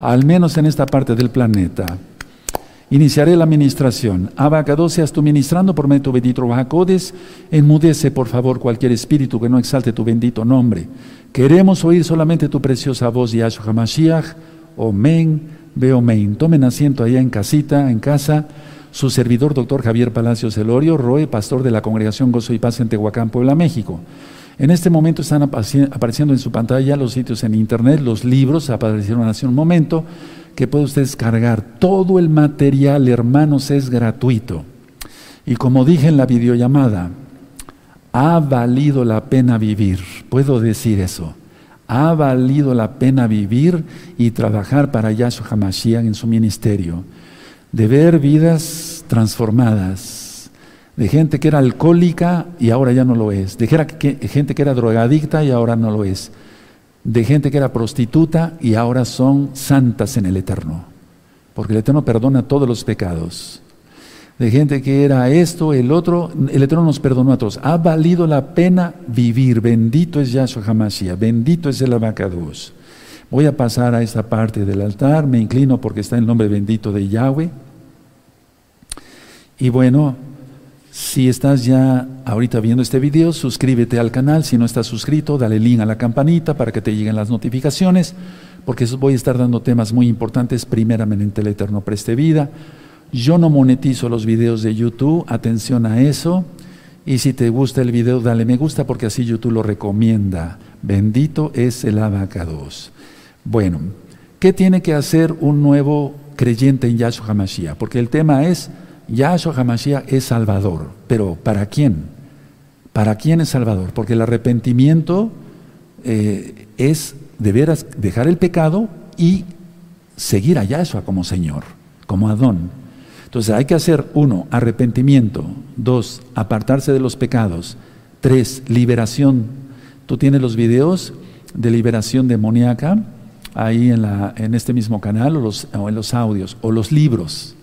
al menos en esta parte del planeta. Iniciaré la administración. Abacado seas tú ministrando por medio de tu bendito Bajacodes. Enmudece, por favor, cualquier espíritu que no exalte tu bendito nombre. Queremos oír solamente tu preciosa voz, Yahshua HaMashiach. Omen, Beomen. Tomen asiento allá en casita, en casa. Su servidor, doctor Javier Palacios Elorio, Roe, pastor de la Congregación Gozo y Paz en Tehuacán, Puebla, México. En este momento están apareciendo en su pantalla los sitios en internet, los libros, aparecieron hace un momento, que puede usted descargar. Todo el material, hermanos, es gratuito. Y como dije en la videollamada, ha valido la pena vivir. Puedo decir eso. Ha valido la pena vivir y trabajar para Yahshua HaMashiach en su ministerio. De ver vidas transformadas de gente que era alcohólica y ahora ya no lo es, de gente que era drogadicta y ahora no lo es, de gente que era prostituta y ahora son santas en el Eterno, porque el Eterno perdona todos los pecados. De gente que era esto, el otro, el Eterno nos perdonó a todos. Ha valido la pena vivir. Bendito es Yahshua Hamashiach, bendito es el Abacados. Voy a pasar a esta parte del altar, me inclino porque está el nombre bendito de Yahweh. Y bueno, si estás ya ahorita viendo este video, suscríbete al canal. Si no estás suscrito, dale link a la campanita para que te lleguen las notificaciones, porque voy a estar dando temas muy importantes, primeramente el Eterno Preste Vida. Yo no monetizo los videos de YouTube, atención a eso. Y si te gusta el video, dale me gusta porque así YouTube lo recomienda. Bendito es el abacados. Bueno, ¿qué tiene que hacer un nuevo creyente en Yahshua HaMashiach? Porque el tema es Yahshua HaMashiach es Salvador, pero ¿para quién? ¿Para quién es Salvador? Porque el arrepentimiento eh, es de veras dejar el pecado y seguir a Yahshua como Señor, como Adón. Entonces hay que hacer, uno, arrepentimiento, dos, apartarse de los pecados, tres, liberación. Tú tienes los videos de liberación demoníaca ahí en, la, en este mismo canal o, en los audios, o los libros.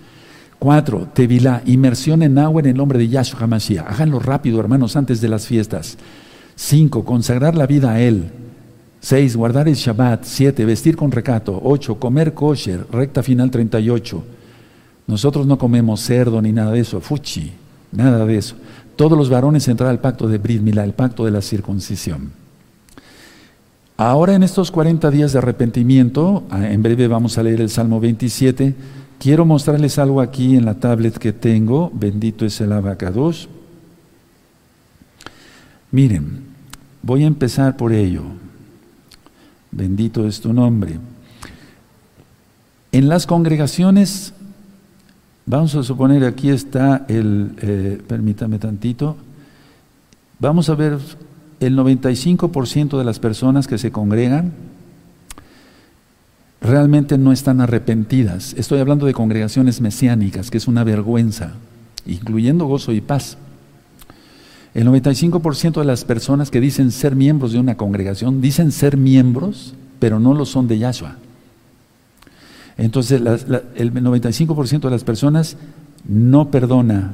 Cuatro, Tevilá, inmersión en agua en el nombre de Yahshua HaMashiach. Háganlo rápido, hermanos, antes de las fiestas. Cinco, consagrar la vida a Él. Seis, guardar el Shabbat. Siete, vestir con recato. Ocho, comer kosher. Recta final 38. Nosotros no comemos cerdo ni nada de eso. Fuchi, nada de eso. Todos los varones entrar al pacto de Brit Milá, el pacto de la circuncisión. Ahora en estos 40 días de arrepentimiento, ah, en breve vamos a leer el Salmo 27, Quiero mostrarles algo aquí en la tablet que tengo. Bendito es el abacados. Miren, voy a empezar por ello. Bendito es tu nombre. En las congregaciones, vamos a suponer aquí está el, eh, permítame tantito, vamos a ver el 95% de las personas que se congregan realmente no están arrepentidas. Estoy hablando de congregaciones mesiánicas, que es una vergüenza, incluyendo gozo y paz. El 95% de las personas que dicen ser miembros de una congregación dicen ser miembros, pero no lo son de Yahshua. Entonces, el 95% de las personas no perdona.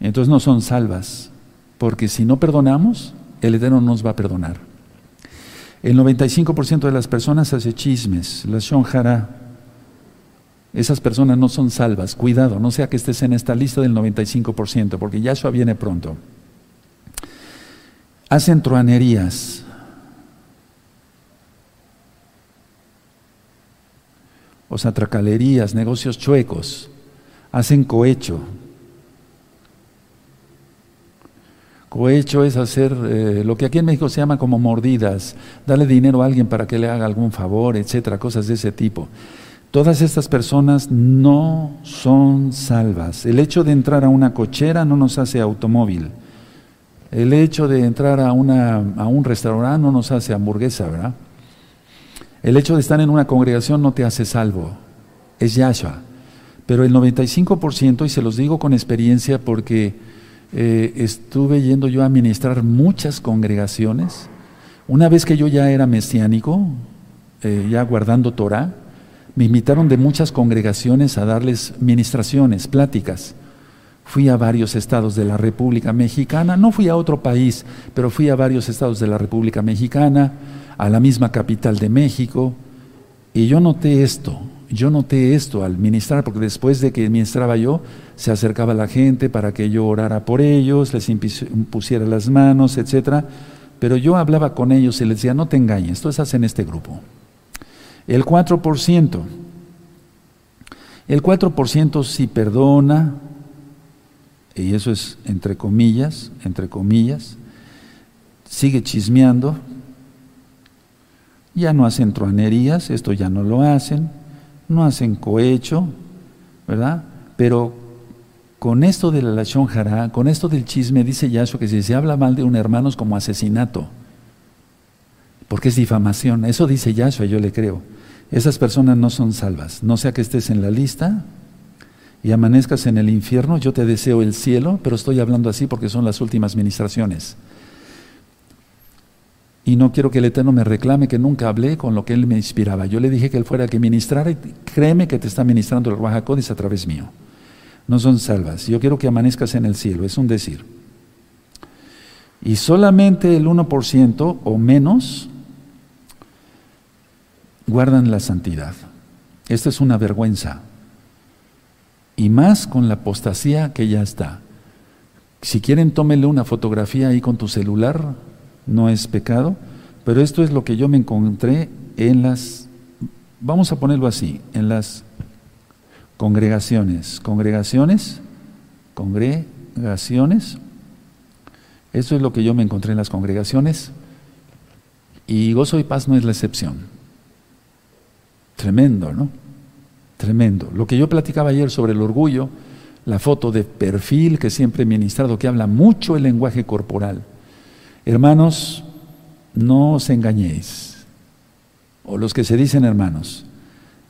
Entonces no son salvas, porque si no perdonamos, el Eterno nos va a perdonar. El 95% de las personas hace chismes, la shonjara. Esas personas no son salvas. Cuidado, no sea que estés en esta lista del 95%, porque Yahshua viene pronto. Hacen truanerías. O sea, tracalerías, negocios chuecos. Hacen cohecho. Cohecho es hacer eh, lo que aquí en México se llama como mordidas, darle dinero a alguien para que le haga algún favor, etcétera, cosas de ese tipo. Todas estas personas no son salvas. El hecho de entrar a una cochera no nos hace automóvil. El hecho de entrar a, a un restaurante no nos hace hamburguesa, ¿verdad? El hecho de estar en una congregación no te hace salvo. Es Yahshua. Pero el 95%, y se los digo con experiencia porque eh, estuve yendo yo a ministrar muchas congregaciones. Una vez que yo ya era mesiánico, eh, ya guardando Torah, me invitaron de muchas congregaciones a darles ministraciones, pláticas. Fui a varios estados de la República Mexicana, no fui a otro país, pero fui a varios estados de la República Mexicana, a la misma capital de México. Y yo noté esto, yo noté esto al ministrar, porque después de que ministraba yo, se acercaba la gente para que yo orara por ellos, les impusiera las manos, etcétera. Pero yo hablaba con ellos y les decía, no te engañes, tú estás en este grupo. El 4%, el 4% sí perdona, y eso es entre comillas, entre comillas, sigue chismeando, ya no hacen truanerías, esto ya no lo hacen, no hacen cohecho, ¿verdad? Pero con esto de la lachón con esto del chisme, dice Yahshua que si se habla mal de un hermano es como asesinato, porque es difamación. Eso dice Yahshua, yo le creo. Esas personas no son salvas. No sea que estés en la lista y amanezcas en el infierno, yo te deseo el cielo, pero estoy hablando así porque son las últimas ministraciones. Y no quiero que el Eterno me reclame que nunca hablé con lo que Él me inspiraba. Yo le dije que Él fuera el que ministrara y créeme que te está ministrando el Ruajacodis a través mío. No son salvas. Yo quiero que amanezcas en el cielo, es un decir. Y solamente el 1% o menos guardan la santidad. Esta es una vergüenza. Y más con la apostasía que ya está. Si quieren, tómenle una fotografía ahí con tu celular, no es pecado, pero esto es lo que yo me encontré en las, vamos a ponerlo así, en las congregaciones, congregaciones, congregaciones, esto es lo que yo me encontré en las congregaciones y gozo y paz no es la excepción. Tremendo, ¿no? Tremendo. Lo que yo platicaba ayer sobre el orgullo, la foto de perfil que siempre he ministrado, que habla mucho el lenguaje corporal. Hermanos, no os engañéis. O los que se dicen hermanos,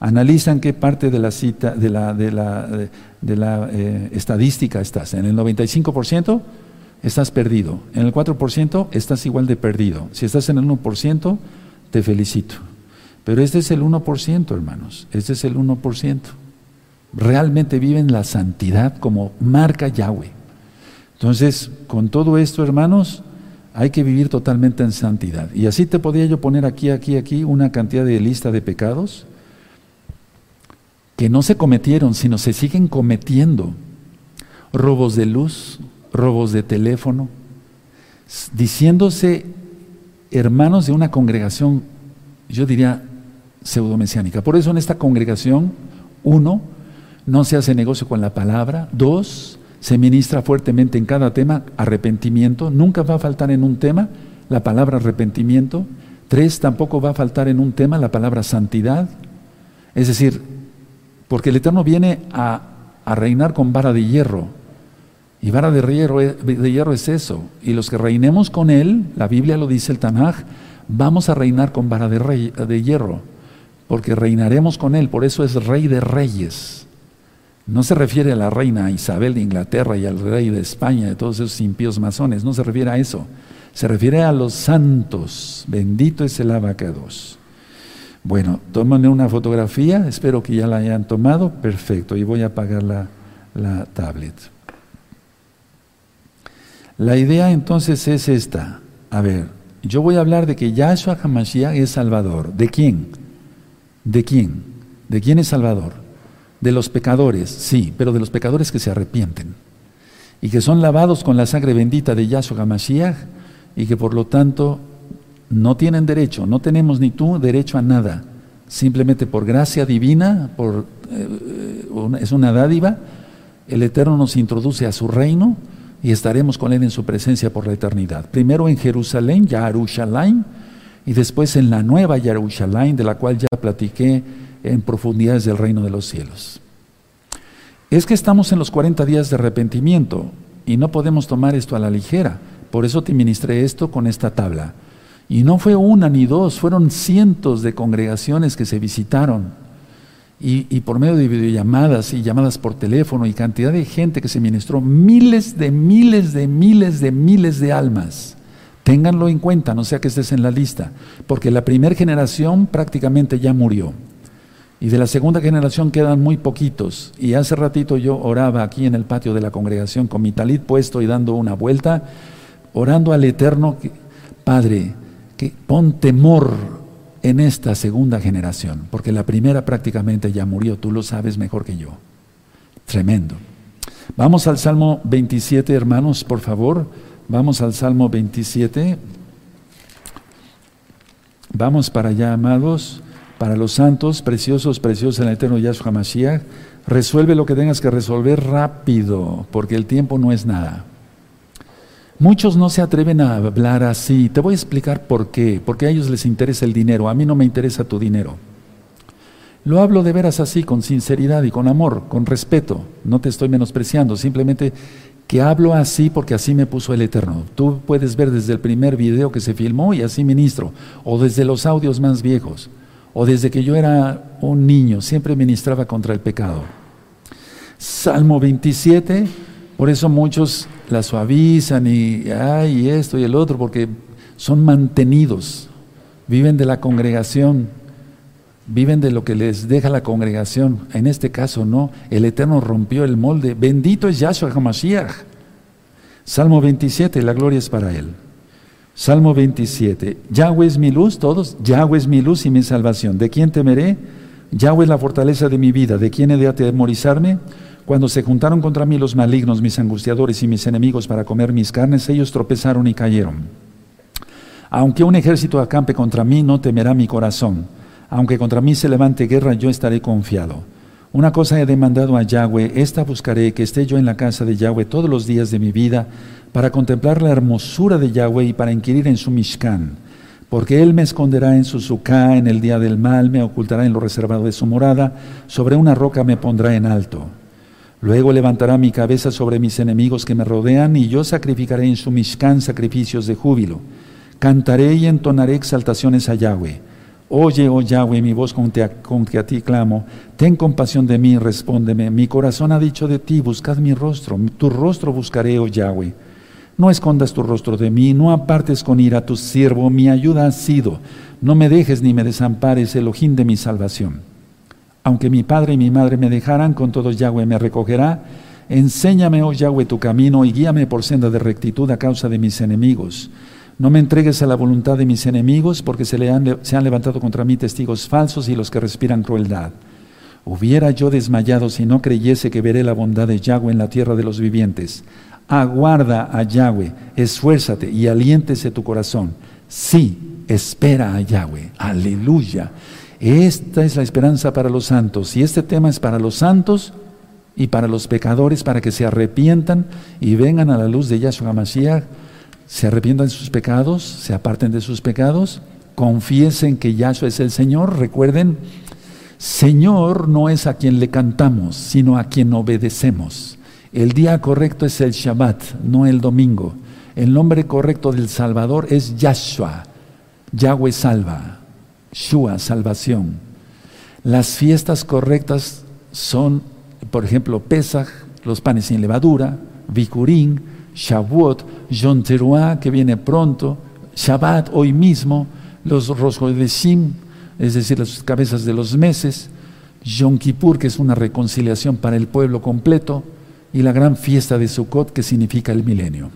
analizan qué parte de la cita, de la, de la, eh, estadística estás. En el 95% estás perdido. En el 4% estás igual de perdido. Si estás en el 1%, te felicito. Pero este es el 1%, hermanos. Este es el 1%. Realmente viven la santidad como marca Yahweh. Entonces, con todo esto, hermanos, hay que vivir totalmente en santidad. Y así te podía yo poner aquí, aquí, aquí una cantidad de lista de pecados que no se cometieron, sino se siguen cometiendo. Robos de luz, robos de teléfono, diciéndose hermanos de una congregación, yo diría pseudomesiánica. Por eso en esta congregación, uno, no se hace negocio con la palabra, dos, se ministra fuertemente en cada tema arrepentimiento, nunca va a faltar en un tema la palabra arrepentimiento, tres, tampoco va a faltar en un tema la palabra santidad, es decir, porque el Eterno viene a, reinar con vara de hierro, y vara de hierro, es eso, y los que reinemos con Él, la Biblia lo dice el Tanaj, vamos a reinar con vara de, de hierro, porque reinaremos con Él, por eso es Rey de Reyes. No se refiere a la reina Isabel de Inglaterra y al rey de España, de todos esos impíos masones, no se refiere a eso. Se refiere a los santos. Bendito es el abacados. Bueno, tomen una fotografía, espero que ya la hayan tomado. Perfecto, y voy a apagar la, la tablet. La idea entonces es esta. A ver, yo voy a hablar de que Yahshua HaMashiach es Salvador. ¿De quién? ¿De quién? ¿De quién es Salvador? De los pecadores, sí, pero de los pecadores que se arrepienten y que son lavados con la sangre bendita de Yahshua Mashiach y que por lo tanto no tienen derecho, no tenemos ni tú derecho a nada, simplemente por gracia divina, por, eh, es una dádiva, el Eterno nos introduce a su reino y estaremos con Él en su presencia por la eternidad. Primero en Jerusalén, Yarushalayim, y después en la nueva Yarushalayim, de la cual ya platiqué en profundidades del reino de los cielos. Es que estamos en los 40 días de arrepentimiento y no podemos tomar esto a la ligera. Por eso te ministré esto con esta tabla. Y no fue una ni dos, fueron cientos de congregaciones que se visitaron. Y, por medio de videollamadas y llamadas por teléfono y cantidad de gente que se ministró, miles de miles de miles de miles de almas. Ténganlo en cuenta, no sea que estés en la lista, porque la primera generación prácticamente ya murió. Y de la segunda generación quedan muy poquitos. Y hace ratito yo oraba aquí en el patio de la congregación con mi talit puesto y dando una vuelta, orando al Eterno, Padre, que pon temor en esta segunda generación, porque la primera prácticamente ya murió, tú lo sabes mejor que yo. Tremendo. Vamos al Salmo 27, hermanos, por favor. Vamos al Salmo 27. Vamos para allá, amados, para los santos, preciosos, preciosos en el eterno Yahshua Mashiach. Resuelve lo que tengas que resolver rápido, porque el tiempo no es nada. Muchos no se atreven a hablar así. Te voy a explicar por qué. Porque a ellos les interesa el dinero. A mí no me interesa tu dinero. Lo hablo de veras así, con sinceridad y con amor, con respeto. No te estoy menospreciando. Simplemente que hablo así porque así me puso el Eterno. Tú puedes ver desde el primer video que se filmó y así ministro. O desde los audios más viejos. O desde que yo era un niño. Siempre ministraba contra el pecado. Salmo 27. Por eso muchos la suavizan y, ay, esto y el otro, porque son mantenidos, viven de la congregación, viven de lo que les deja la congregación. En este caso, no, el Eterno rompió el molde. Bendito es Yahshua HaMashiach. Salmo 27, la gloria es para él. Salmo 27, Yahweh es mi luz, todos, Yahweh es mi luz y mi salvación. ¿De quién temeré? Yahweh es la fortaleza de mi vida. ¿De quién he de atemorizarme? Cuando se juntaron contra mí los malignos, mis angustiadores y mis enemigos para comer mis carnes, ellos tropezaron y cayeron. Aunque un ejército acampe contra mí, no temerá mi corazón. Aunque contra mí se levante guerra, yo estaré confiado. Una cosa he demandado a Yahweh, esta buscaré, que esté yo en la casa de Yahweh todos los días de mi vida, para contemplar la hermosura de Yahweh y para inquirir en su Mishkan. Porque Él me esconderá en su suká en el día del mal, me ocultará en lo reservado de su morada, sobre una roca me pondrá en alto. Luego levantará mi cabeza sobre mis enemigos que me rodean y yo sacrificaré en su Mishkan sacrificios de júbilo. Cantaré y entonaré exaltaciones a Yahweh. Oye, oh Yahweh, mi voz con, que a ti clamo. Ten compasión de mí, respóndeme. Mi corazón ha dicho de ti, buscad mi rostro. Tu rostro buscaré, oh Yahweh. No escondas tu rostro de mí, no apartes con ira a tu siervo. Mi ayuda ha sido. No me dejes ni me desampares, el ojín de mi salvación. Aunque mi padre y mi madre me dejaran, con todo Yahweh me recogerá. Enséñame, oh Yahweh, tu camino y guíame por senda de rectitud a causa de mis enemigos. No me entregues a la voluntad de mis enemigos, porque se, le han, se han levantado contra mí testigos falsos y los que respiran crueldad. Hubiera yo desmayado si no creyese que veré la bondad de Yahweh en la tierra de los vivientes. Aguarda a Yahweh, esfuérzate y aliéntese tu corazón. Sí, espera a Yahweh. Aleluya. Esta es la esperanza para los santos. Y este tema es para los santos y para los pecadores, para que se arrepientan y vengan a la luz de Yahshua Mashiach, se arrepientan de sus pecados, se aparten de sus pecados, confiesen que Yahshua es el Señor. Recuerden, Señor no es a quien le cantamos, sino a quien obedecemos. El día correcto es el Shabbat, no el domingo. El nombre correcto del Salvador es Yahshua. Yahweh salva. Shua, salvación. Las fiestas correctas son, por ejemplo, Pesach, los panes sin levadura, Bikurim, Shavuot, Yom Teruah, que viene pronto, Shabbat, hoy mismo, los Rosh es decir, las cabezas de los meses, Yom Kippur, que es una reconciliación para el pueblo completo, y la gran fiesta de Sukkot, que significa el milenio.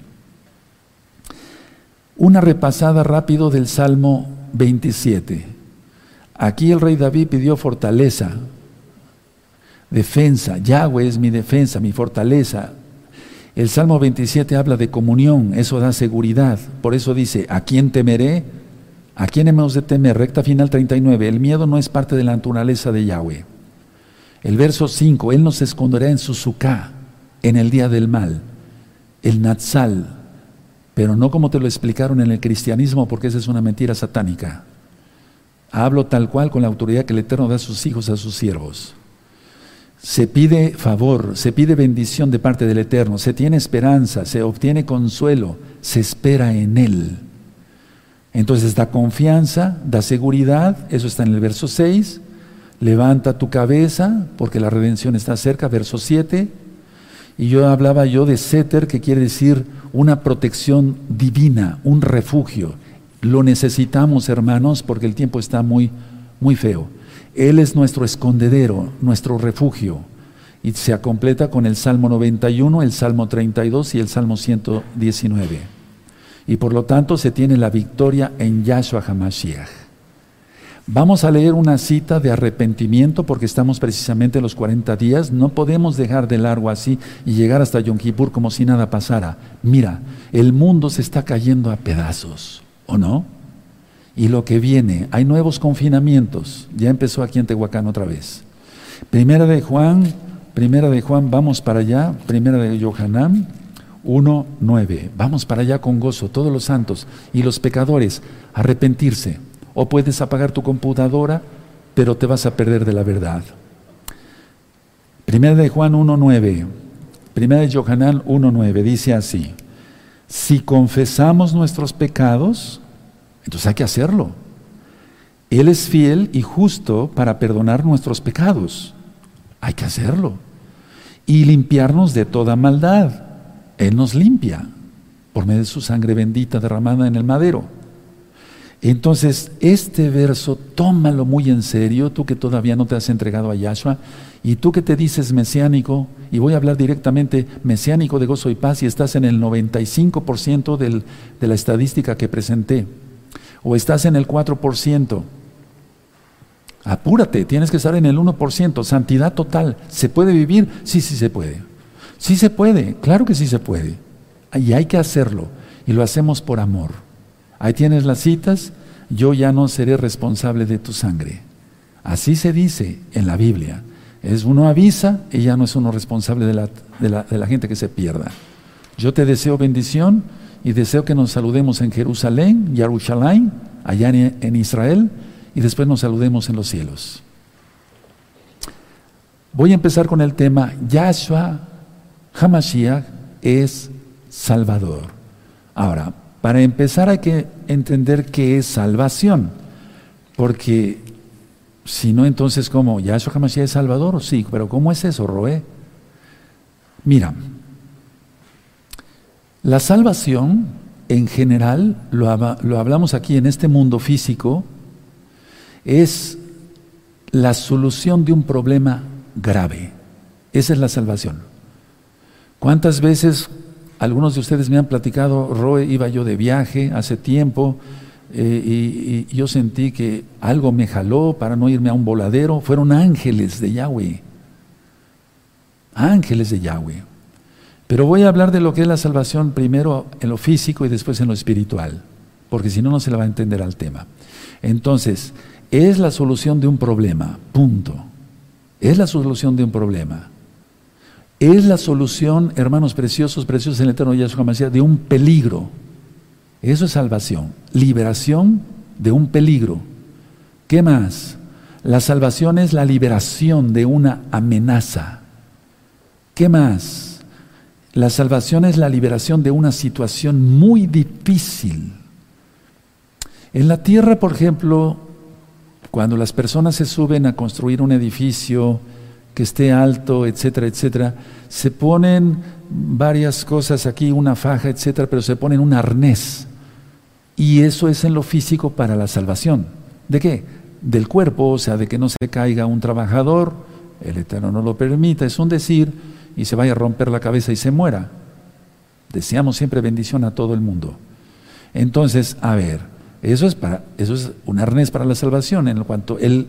Una repasada rápido del Salmo 27. Aquí el rey David pidió fortaleza, defensa. Yahweh es mi defensa, mi fortaleza. El Salmo 27 habla de comunión, eso da seguridad. Por eso dice, ¿a quién temeré? ¿A quién hemos de temer? Recta final 39. El miedo no es parte de la naturaleza de Yahweh. El verso 5, Él nos esconderá en su suká, en el día del mal. El Natsal, pero no como te lo explicaron en el cristianismo, porque esa es una mentira satánica. Hablo tal cual con la autoridad que el Eterno da a sus hijos, a sus siervos. Se pide favor, se pide bendición de parte del Eterno, se tiene esperanza, se obtiene consuelo, se espera en Él. Entonces da confianza, da seguridad, eso está en el verso 6. Levanta tu cabeza porque la redención está cerca, verso 7. Y yo hablaba yo de Seter, que quiere decir una protección divina, un refugio. Lo necesitamos, hermanos, porque el tiempo está muy, muy feo. Él es nuestro escondedero, nuestro refugio. Y se completa con el Salmo 91, el Salmo 32 y el Salmo 119. Y por lo tanto se tiene la victoria en Yahshua HaMashiach. Vamos a leer una cita de arrepentimiento porque estamos precisamente en los 40 días. No podemos dejar de largo así y llegar hasta Yom Kippur como si nada pasara. Mira, el mundo se está cayendo a pedazos, ¿o no? Y lo que viene, hay nuevos confinamientos. Ya empezó aquí en Tehuacán otra vez. Primera de Juan, primera de Juan, vamos para allá. Primera de Yohanan, 1.9. Vamos para allá con gozo, todos los santos y los pecadores, arrepentirse. O puedes apagar tu computadora, pero te vas a perder de la verdad. Primera de Juan 1.9. Primera de Yohanan 1.9. Dice así. Si confesamos nuestros pecados, entonces hay que hacerlo. Él es fiel y justo para perdonar nuestros pecados. Hay que hacerlo. Y limpiarnos de toda maldad. Él nos limpia por medio de su sangre bendita derramada en el madero. Entonces, este verso, tómalo muy en serio, tú que todavía no te has entregado a Yahshua, y tú que te dices mesiánico, y voy a hablar directamente mesiánico de gozo y paz, y estás en el 95% del, de la estadística que presenté o estás en el 4%. Apúrate, tienes que estar en el 1%, santidad total. ¿Se puede vivir? Sí, sí se puede. Sí se puede, claro que sí se puede. Y hay que hacerlo. Y lo hacemos por amor. Ahí tienes las citas, yo ya no seré responsable de tu sangre. Así se dice en la Biblia. Es uno avisa y ya no es uno responsable de la, de la, de la gente que se pierda. Yo te deseo bendición y deseo que nos saludemos en Jerusalén, Jerusalén, allá en Israel, y después nos saludemos en los cielos. Voy a empezar con el tema Yahshua Hamashiach es Salvador. Ahora, para empezar hay que entender qué es salvación, porque si no, entonces, ¿cómo? ¿Yahshua Hamashiach es Salvador? Sí, pero ¿cómo es eso, Roé? Mira, la salvación, en general, lo, hablamos aquí en este mundo físico, es la solución de un problema grave. Esa es la salvación. ¿Cuántas veces algunos de ustedes me han platicado, Roe, iba yo de viaje hace tiempo eh, y, y, yo sentí que algo me jaló para no irme a un voladero? Fueron ángeles de Yahweh. Ángeles de Yahweh. Pero voy a hablar de lo que es la salvación primero en lo físico y después en lo espiritual, porque si no, no se le va a entender al tema. Entonces, es la solución de un problema, punto. Es la solución de un problema. Es la solución, hermanos preciosos, preciosos en el eterno Yahshua Mashiach, de un peligro. Eso es salvación. Liberación de un peligro. ¿Qué más? La salvación es la liberación de una amenaza. ¿Qué más? La salvación es la liberación de una situación muy difícil. En la tierra, por ejemplo, cuando las personas se suben a construir un edificio que esté alto, etcétera, etcétera, se ponen varias cosas aquí, una faja, etcétera, pero se ponen un arnés. Y eso es en lo físico para la salvación. ¿De qué? Del cuerpo, o sea, de que no se caiga un trabajador, el Eterno no lo permita, es un decir, y se vaya a romper la cabeza y se muera. Deseamos siempre bendición a todo el mundo. Entonces, a ver, eso es para, eso es un arnés para la salvación, en cuanto el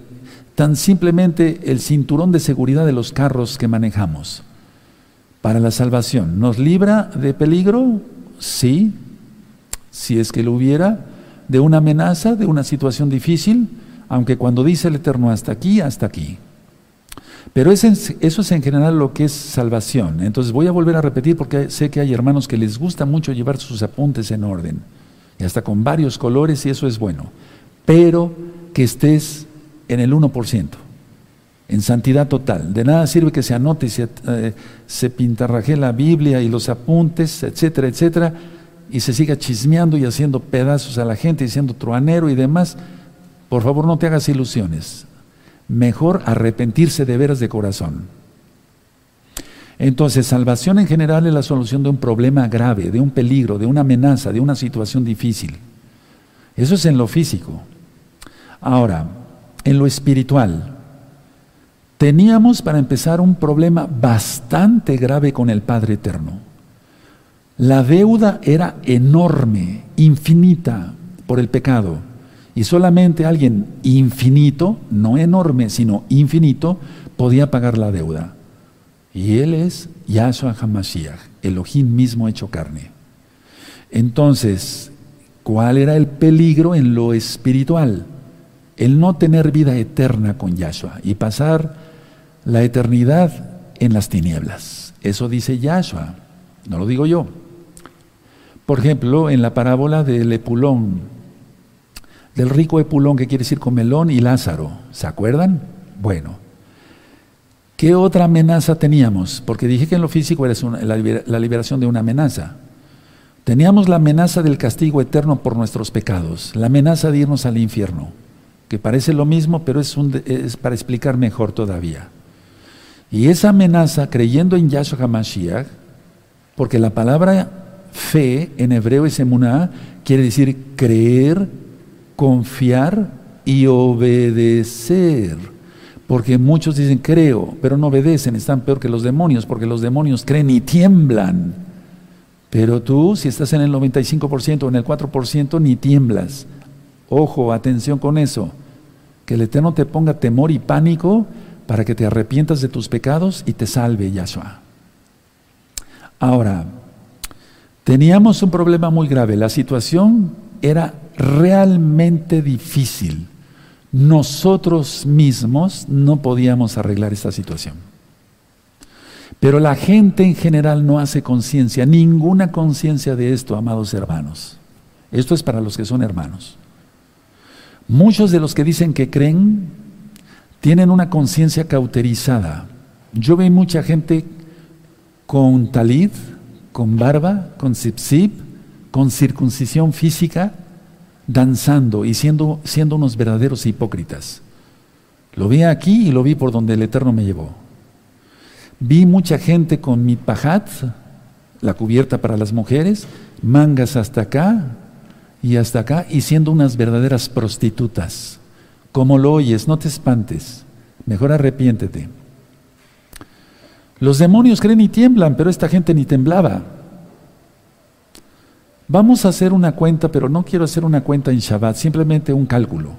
tan simplemente el cinturón de seguridad de los carros que manejamos para la salvación. ¿Nos libra de peligro? Sí, si es que lo hubiera, de una amenaza, de una situación difícil, aunque cuando dice el Eterno hasta aquí, hasta aquí. Pero eso es en general lo que es salvación. Entonces voy a volver a repetir porque sé que hay hermanos que les gusta mucho llevar sus apuntes en orden. Y hasta con varios colores y eso es bueno. Pero que estés en el 1%, en santidad total. De nada sirve que se anote y se, eh, se pintarraje la Biblia y los apuntes, etcétera, etcétera, y se siga chismeando y haciendo pedazos a la gente, diciendo truanero y demás. Por favor, no te hagas ilusiones mejor arrepentirse de veras de corazón. Entonces, salvación en general es la solución de un problema grave, de un peligro, de una amenaza, de una situación difícil. Eso es en lo físico. Ahora, en lo espiritual, teníamos para empezar un problema bastante grave con el Padre Eterno. La deuda era enorme, infinita por el pecado. Y solamente alguien infinito, no enorme, sino infinito, podía pagar la deuda. Y él es Yahshua HaMashiach, Elohim mismo hecho carne. Entonces, ¿cuál era el peligro en lo espiritual? El no tener vida eterna con Yahshua y pasar la eternidad en las tinieblas. Eso dice Yahshua, no lo digo yo. Por ejemplo, en la parábola del Epulón, del rico Epulón, que quiere decir con melón y Lázaro, ¿se acuerdan? Bueno, ¿qué otra amenaza teníamos? Porque dije que en lo físico era la liberación de una amenaza. Teníamos la amenaza del castigo eterno por nuestros pecados, la amenaza de irnos al infierno, que parece lo mismo, pero es, es para explicar mejor todavía. Y esa amenaza, creyendo en Yahshua HaMashiach, porque la palabra fe en hebreo es emuná, quiere decir creer, confiar y obedecer. Porque muchos dicen creo, pero no obedecen, están peor que los demonios, porque los demonios creen y tiemblan. Pero tú, si estás en el 95% o en el 4%, ni tiemblas. Ojo, atención con eso. Que el Eterno te ponga temor y pánico para que te arrepientas de tus pecados y te salve Yahshua. Ahora, teníamos un problema muy grave. La situación era realmente difícil. Nosotros mismos no podíamos arreglar esta situación. Pero la gente en general no hace conciencia, ninguna conciencia de esto, amados hermanos. Esto es para los que son hermanos. Muchos de los que dicen que creen tienen una conciencia cauterizada. Yo veo mucha gente con talid, con barba, con zip con circuncisión física, danzando y siendo, siendo unos verdaderos hipócritas. Lo vi aquí y lo vi por donde el Eterno me llevó. Vi mucha gente con mitpajat, la cubierta para las mujeres, mangas hasta acá y hasta acá, y siendo unas verdaderas prostitutas. Como lo oyes, no te espantes, mejor arrepiéntete. Los demonios creen y tiemblan, pero esta gente ni temblaba. Vamos a hacer una cuenta, pero no quiero hacer una cuenta en Shabbat, simplemente un cálculo.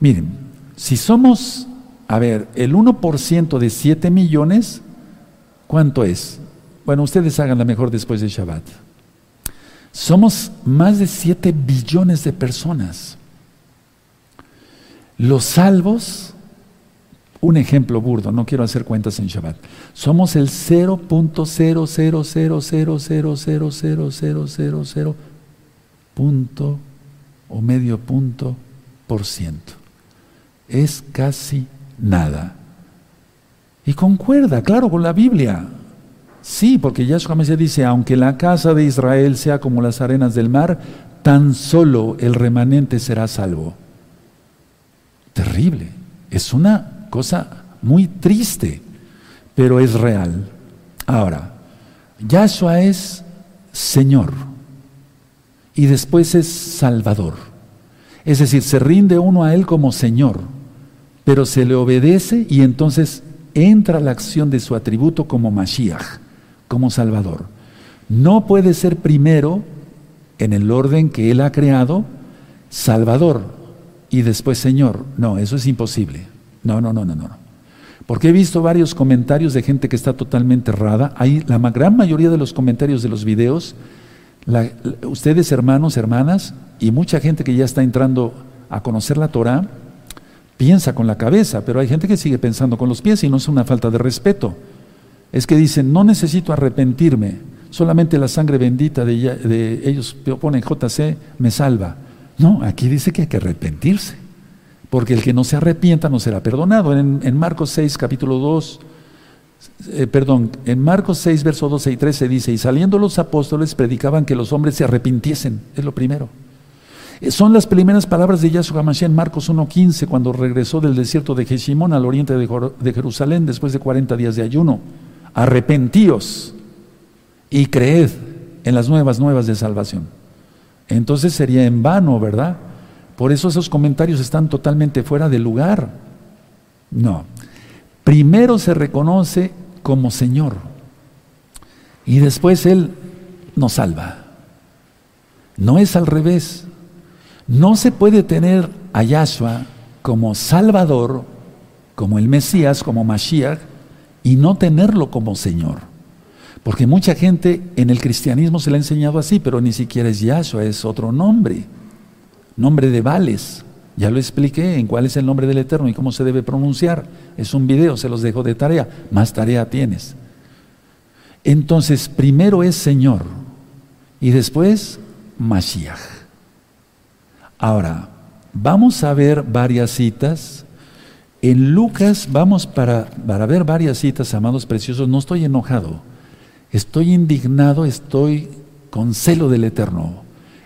Miren, si somos, a ver, el 1% de 7 millones, ¿cuánto es? Bueno, ustedes háganla mejor después de Shabbat. Somos más de 7 billones de personas. Los salvos un ejemplo burdo, no quiero hacer cuentas en Shabbat. Somos el 0.000000000 punto o medio punto por ciento. Es casi nada. Y concuerda, claro, con la Biblia. Sí, porque Yahshua Mesías dice, aunque la casa de Israel sea como las arenas del mar, tan solo el remanente será salvo. Terrible. Es una cosa muy triste, pero es real. Ahora, Yahshua es Señor y después es Salvador. Es decir, se rinde uno a Él como Señor, pero se le obedece y entonces entra la acción de su atributo como Mashiach, como Salvador. No puede ser primero, en el orden que Él ha creado, Salvador y después Señor. No, eso es imposible. No, no, no, no, no. Porque he visto varios comentarios de gente que está totalmente errada. Hay la gran mayoría de los comentarios de los videos, ustedes hermanos, hermanas, y mucha gente que ya está entrando a conocer la Torah, piensa con la cabeza, pero hay gente que sigue pensando con los pies y no es una falta de respeto. Es que dicen, no necesito arrepentirme, solamente la sangre bendita de, de ellos ponen JC me salva. No, aquí dice que hay que arrepentirse porque el que no se arrepienta no será perdonado. En, Marcos 6, capítulo 2, eh, perdón, en Marcos 6, verso 12 y 13 dice, y saliendo los apóstoles predicaban que los hombres se arrepintiesen, es lo primero. Eh, son las primeras palabras de Yahshua HaMashiach en Marcos 1.15, cuando regresó del desierto de Jeshimón al oriente de Jerusalén después de 40 días de ayuno. Arrepentíos y creed en las nuevas nuevas de salvación. Entonces sería en vano, ¿verdad? Por eso esos comentarios están totalmente fuera de lugar. No. Primero se reconoce como Señor. Y después Él no salva. No es al revés. No se puede tener a Yahshua como Salvador, como el Mesías, como Mashiach, y no tenerlo como Señor. Porque mucha gente en el cristianismo se le ha enseñado así, pero ni siquiera es Yahshua, es otro nombre, nombre de Vales. Ya lo expliqué en cuál es el nombre del Eterno y cómo se debe pronunciar. Es un video, se los dejo de tarea. Más tarea tienes. Entonces, primero es Señor y después Mashiach. Ahora, vamos a ver varias citas. En Lucas vamos para, para ver varias citas, amados preciosos. No estoy enojado, estoy indignado, estoy con celo del Eterno.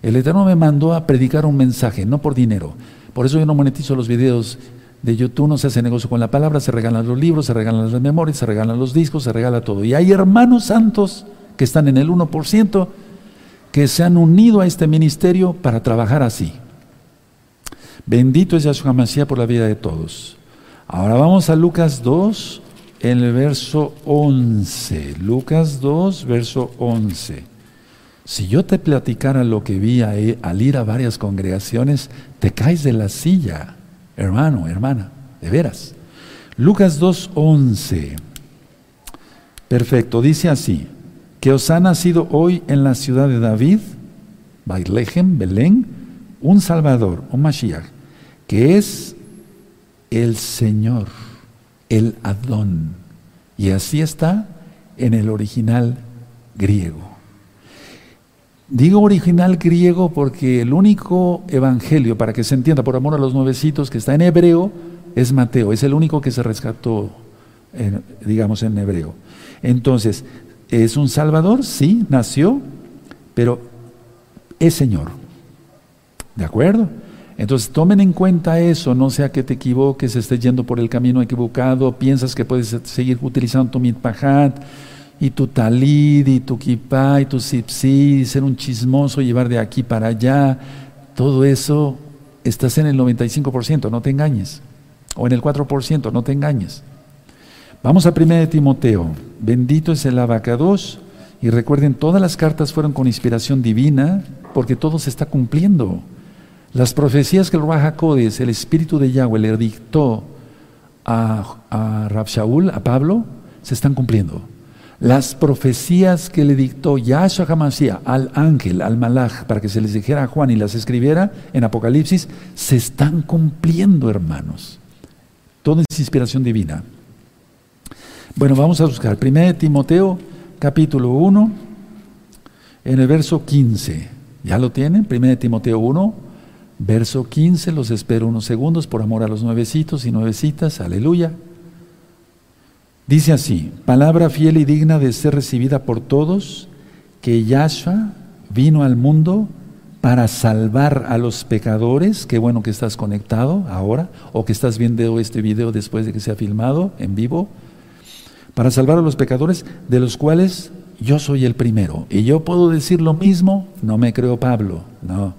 El Eterno me mandó a predicar un mensaje, no por dinero. Por eso yo no monetizo los videos de YouTube, no se hace negocio con la palabra, se regalan los libros, se regalan las memorias, se regalan los discos, se regala todo. Y hay hermanos santos que están en el 1% que se han unido a este ministerio para trabajar así. Bendito es Yahshua Mashiach por la vida de todos. Ahora vamos a Lucas 2, en el verso 11. Lucas 2, verso 11. Si yo te platicara lo que vi al ir a varias congregaciones, te caes de la silla, hermano, hermana, de veras. Lucas 2.11. Perfecto, dice así, que os ha nacido hoy en la ciudad de David, Bailehem, Belén, un Salvador, un Mashiach, que es el Señor, el Adón. Y así está en el original griego. Digo original griego porque el único evangelio, para que se entienda por amor a los nuevecitos, que está en hebreo, es Mateo. Es el único que se rescató, digamos, en hebreo. Entonces, ¿es un Salvador? Sí, nació, pero es Señor. ¿De acuerdo? Entonces tomen en cuenta eso, no sea que te equivoques, estés yendo por el camino equivocado, piensas que puedes seguir utilizando tu mitpahat y tu talid, y tu kipá, y tu sipsi, ser un chismoso, llevar de aquí para allá, todo eso, estás en el 95%, no te engañes. O en el 4%, no te engañes. Vamos a 1 de Timoteo. Bendito es el abacados. Y recuerden, todas las cartas fueron con inspiración divina, porque todo se está cumpliendo. Las profecías que el Raja el Espíritu de Yahweh, le dictó a, a a Pablo, se están cumpliendo. Las profecías que le dictó Yahshua HaMashiach al ángel, al malach, para que se les dijera a Juan y las escribiera en Apocalipsis, se están cumpliendo, hermanos. Todo es inspiración divina. Bueno, vamos a buscar 1 Timoteo, capítulo 1, en el verso 15. ¿Ya lo tienen? 1 Timoteo 1, verso 15. Los espero unos segundos por amor a los nuevecitos y nuevecitas. Aleluya. Dice así, palabra fiel y digna de ser recibida por todos, que Yahshua vino al mundo para salvar a los pecadores, qué bueno que estás conectado ahora, o que estás viendo este video después de que se ha filmado en vivo, para salvar a los pecadores, de los cuales yo soy el primero. Y yo puedo decir lo mismo, no me creo Pablo, no,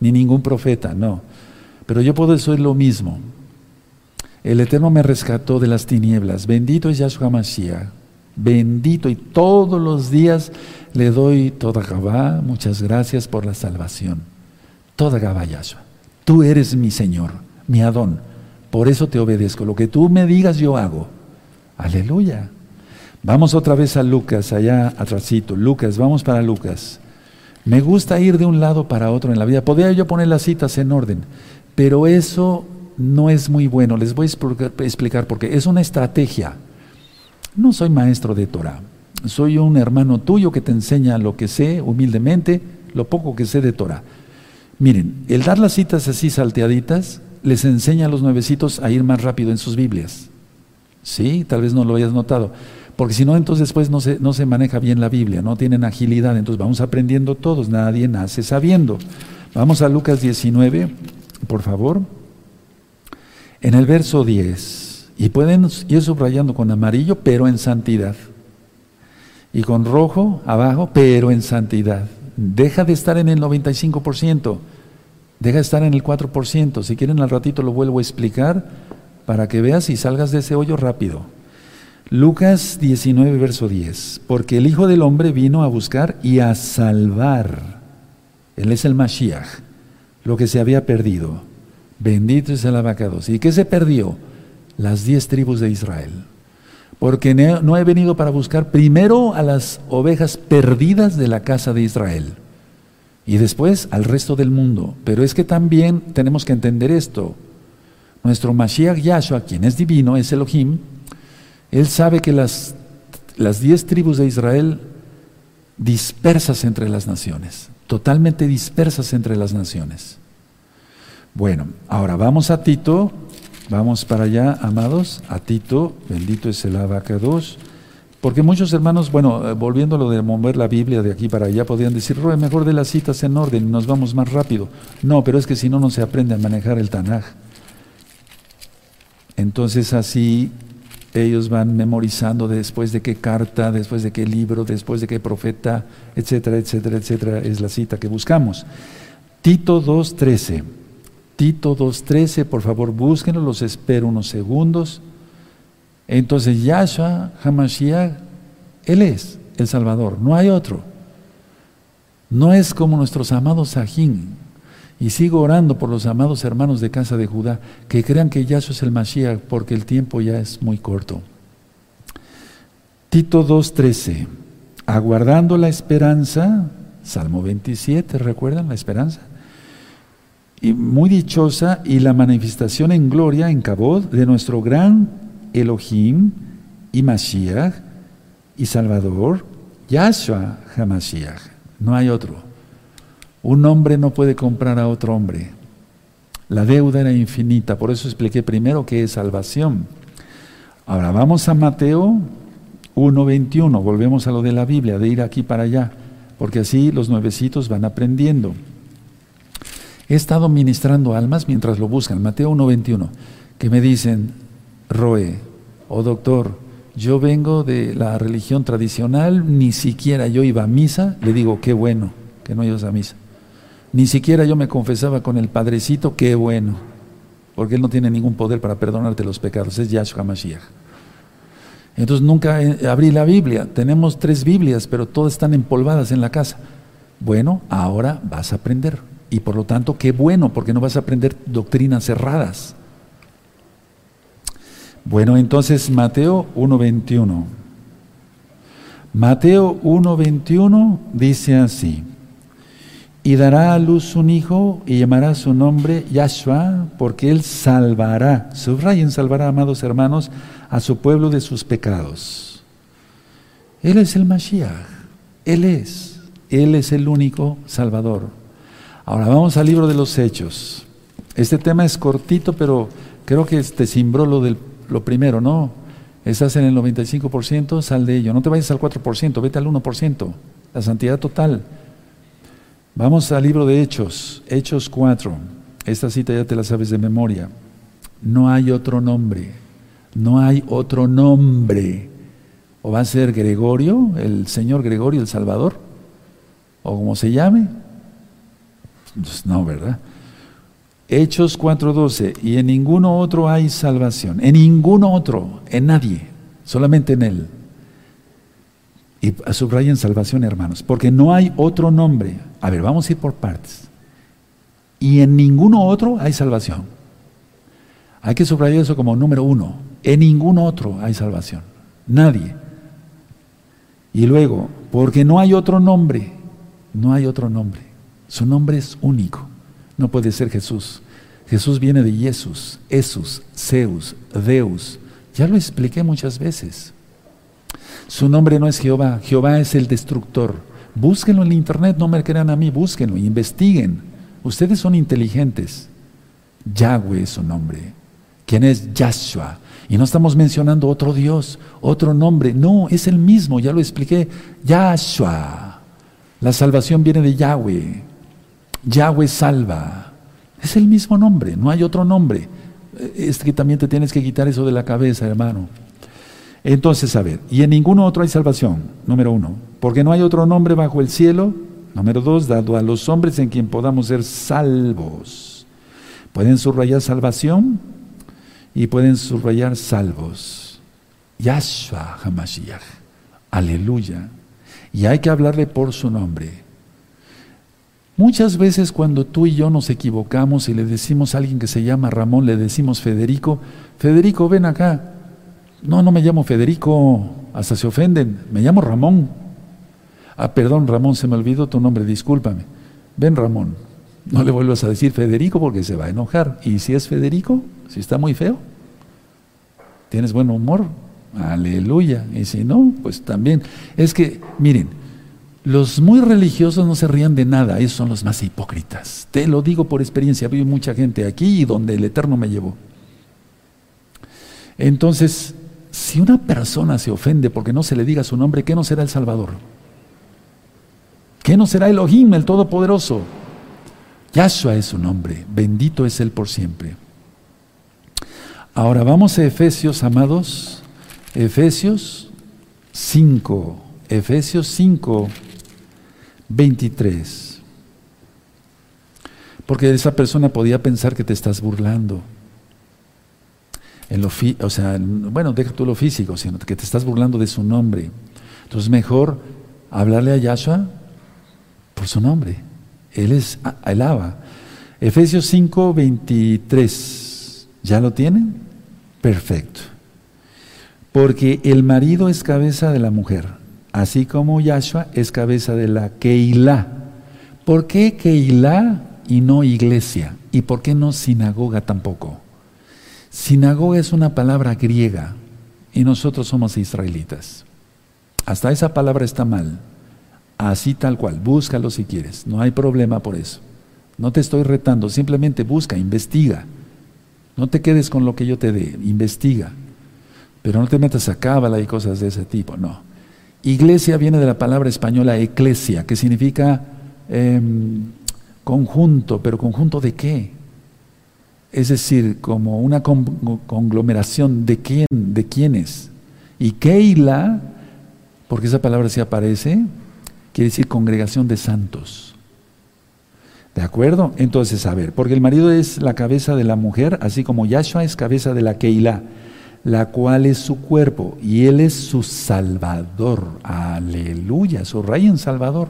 ni ningún profeta, no, pero yo puedo decir lo mismo. El Eterno me rescató de las tinieblas. Bendito es Yahshua Mashiach. Bendito y todos los días le doy toda Gabá. Muchas gracias por la salvación. Toda Gabá Yahshua. Tú eres mi Señor, mi Adón. Por eso te obedezco. Lo que tú me digas yo hago. Aleluya. Vamos otra vez a Lucas, allá atrásito. Lucas, vamos para Lucas. Me gusta ir de un lado para otro en la vida. Podría yo poner las citas en orden, pero eso no es muy bueno. Les voy a explicar por qué. Es una estrategia. No soy maestro de Torah. Soy un hermano tuyo que te enseña lo que sé humildemente, lo poco que sé de Torah. Miren, el dar las citas así salteaditas les enseña a los nuevecitos a ir más rápido en sus Biblias. Sí, tal vez no lo hayas notado. Porque si no, entonces después no se, no se maneja bien la Biblia, no tienen agilidad. Entonces vamos aprendiendo todos, nadie nace sabiendo. Vamos a Lucas 19, por favor. En el verso 10, y pueden ir subrayando con amarillo, pero en santidad. Y con rojo abajo, pero en santidad. Deja de estar en el 95%, deja de estar en el 4%. Si quieren al ratito lo vuelvo a explicar para que veas y salgas de ese hoyo rápido. Lucas 19, verso 10. Porque el Hijo del Hombre vino a buscar y a salvar. Él es el Mashiach, lo que se había perdido. Bendito es el abacados. ¿Y qué se perdió? Las diez tribus de Israel. Porque no he venido para buscar primero a las ovejas perdidas de la casa de Israel y después al resto del mundo. Pero es que también tenemos que entender esto. Nuestro Mashiach Yahshua, quien es divino, es Elohim, él sabe que las, las diez tribus de Israel dispersas entre las naciones, totalmente dispersas entre las naciones. Bueno, ahora vamos a Tito, vamos para allá, amados, a Tito, bendito es el abacados, porque muchos hermanos, bueno, eh, volviendo lo de mover la Biblia de aquí para allá, podrían decir, Roe, mejor de las citas en orden nos vamos más rápido. No, pero es que si no, no se aprende a manejar el Tanaj. Entonces así ellos van memorizando después de qué carta, después de qué libro, después de qué profeta, etcétera, etcétera, etcétera, es la cita que buscamos. Tito 2.13. Tito 2.13, por favor búsquenlo, los espero unos segundos. Entonces Yahshua Hamashiach, Él es el Salvador, no hay otro. No es como nuestros amados Sajín, y sigo orando por los amados hermanos de casa de Judá, que crean que Yahshua es el Mashiach, porque el tiempo ya es muy corto. Tito 2.13, aguardando la esperanza, Salmo 27, ¿recuerdan la esperanza? Y muy dichosa y la manifestación en gloria, en Cabod, de nuestro gran Elohim y Mashiach y Salvador, Yahshua HaMashiach. No hay otro. Un hombre no puede comprar a otro hombre. La deuda era infinita, por eso expliqué primero qué es salvación. Ahora vamos a Mateo 1.21, volvemos a lo de la Biblia, de ir aquí para allá, porque así los nuevecitos van aprendiendo. He estado ministrando almas mientras lo buscan, Mateo 1.21, que me dicen, Roe, o oh doctor, yo vengo de la religión tradicional, ni siquiera yo iba a misa, le digo, qué bueno que no ibas a misa. Ni siquiera yo me confesaba con el Padrecito, qué bueno, porque Él no tiene ningún poder para perdonarte los pecados, es Yahshua Mashiach. Entonces nunca eh, abrí la Biblia, tenemos tres Biblias, pero todas están empolvadas en la casa. Bueno, ahora vas a aprender. Y por lo tanto, qué bueno, porque no vas a aprender doctrinas cerradas. Bueno, entonces Mateo 1.21. Mateo 1.21 dice así y dará a luz un hijo y llamará su nombre Yahshua, porque él salvará, subrayen salvará, amados hermanos, a su pueblo de sus pecados. Él es el Mashiach, él es, él es el único Salvador. Ahora vamos al libro de los Hechos. Este tema es cortito, pero creo que te cimbró lo, del, lo primero, ¿no? Estás en el 95%, sal de ello. No te vayas al 4%, vete al 1%, la santidad total. Vamos al libro de Hechos, Hechos 4. Esta cita ya te la sabes de memoria. No hay otro nombre, no hay otro nombre. O va a ser Gregorio, el Señor Gregorio, el Salvador, o como se llame. Pues no, ¿verdad? Hechos 4:12, y en ninguno otro hay salvación, en ninguno otro, en nadie, solamente en Él. Y subrayen salvación, hermanos, porque no hay otro nombre. A ver, vamos a ir por partes. Y en ninguno otro hay salvación. Hay que subrayar eso como número uno. En ninguno otro hay salvación. Nadie. Y luego, porque no hay otro nombre. No hay otro nombre. Su nombre es único. No puede ser Jesús. Jesús viene de Jesús, Jesús, Zeus, Deus. Ya lo expliqué muchas veces. Su nombre no es Jehová, Jehová es el destructor. Búsquenlo en internet, no me crean a mí, búsquenlo, investiguen. Ustedes son inteligentes. Yahweh es su nombre. ¿Quién es Yahshua? Y no estamos mencionando otro Dios, otro nombre. No, es el mismo, ya lo expliqué. Yahshua. La salvación viene de Yahweh. Yahweh salva. Es el mismo nombre, no hay otro nombre. Es que también te tienes que quitar eso de la cabeza, hermano. Entonces, a ver, y en ninguno otro hay salvación, número uno, porque no hay otro nombre bajo el cielo, número dos, dado a los hombres en quien podamos ser salvos. Pueden subrayar salvación y pueden subrayar salvos. Yahshua Hamashiach. Aleluya. Y hay que hablarle por su nombre. Muchas veces cuando tú y yo nos equivocamos y le decimos a alguien que se llama Ramón, le decimos Federico, Federico, ven acá. No, no me llamo Federico, hasta se ofenden, me llamo Ramón. Ah, perdón, Ramón, se me olvidó tu nombre, discúlpame. Ven, Ramón, no le vuelvas a decir Federico porque se va a enojar. Y si es Federico, si está muy feo, tienes buen humor, aleluya. Y si no, pues también. Es que, miren, los muy religiosos no se rían de nada, esos son los más hipócritas. Te lo digo por experiencia, vi mucha gente aquí y donde el Eterno me llevó. Entonces, si una persona se ofende porque no se le diga su nombre, ¿qué no será el Salvador? ¿Qué no será Elohim, el Todopoderoso? Yahshua es su nombre, bendito es Él por siempre. Ahora vamos a Efesios, amados. Efesios 5, Efesios 5, 23. Porque esa persona podía pensar que te estás burlando. En lo o sea, bueno, deja tú lo físico, sino que te estás burlando de su nombre. Entonces, mejor hablarle a Yahshua por su nombre. Él es el Abba. Efesios 5, 23. ¿Ya lo tienen? Perfecto. Porque el marido es cabeza de la mujer, así como Yahshua es cabeza de la Keilah. ¿Por qué Keilah y no iglesia? ¿Y por qué no sinagoga tampoco? Sinagoga es una palabra griega y nosotros somos israelitas. Hasta esa palabra está mal. Así tal cual, búscalo si quieres, no hay problema por eso. No te estoy retando, simplemente busca, investiga. No te quedes con lo que yo te dé, investiga. Pero no te metas a cábala y cosas de ese tipo, no. Iglesia viene de la palabra española eclesia, que significa em, conjunto, pero conjunto de qué? Es decir, como una conglomeración de quién, de quiénes. Y Keila, porque esa palabra sí aparece, quiere decir congregación de santos. ¿De acuerdo? Entonces, a ver, porque el marido es la cabeza de la mujer, así como Yahshua es cabeza de la Keila, la cual es su cuerpo, y él es su salvador. Aleluya, su rey en salvador.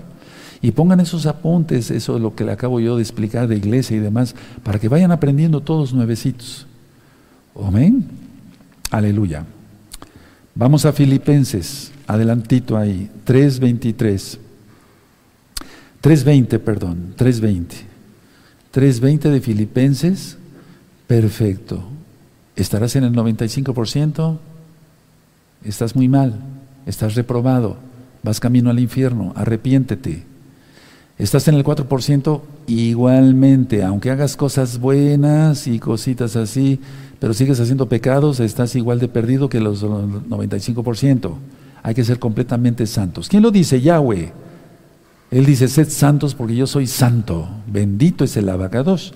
Y pongan esos apuntes, eso es lo que le acabo yo de explicar de iglesia y demás, para que vayan aprendiendo todos nuevecitos. Amén. Aleluya. Vamos a Filipenses, adelantito ahí, 3.23. 3.20, perdón, 3.20. 3.20 de Filipenses, perfecto. ¿Estarás en el 95%? Estás muy mal, estás reprobado, vas camino al infierno, arrepiéntete. Estás en el 4%, igualmente, aunque hagas cosas buenas y cositas así, pero sigues haciendo pecados, estás igual de perdido que los 95%. Hay que ser completamente santos. ¿Quién lo dice? Yahweh. Él dice, sed santos porque yo soy santo. Bendito es el abacados.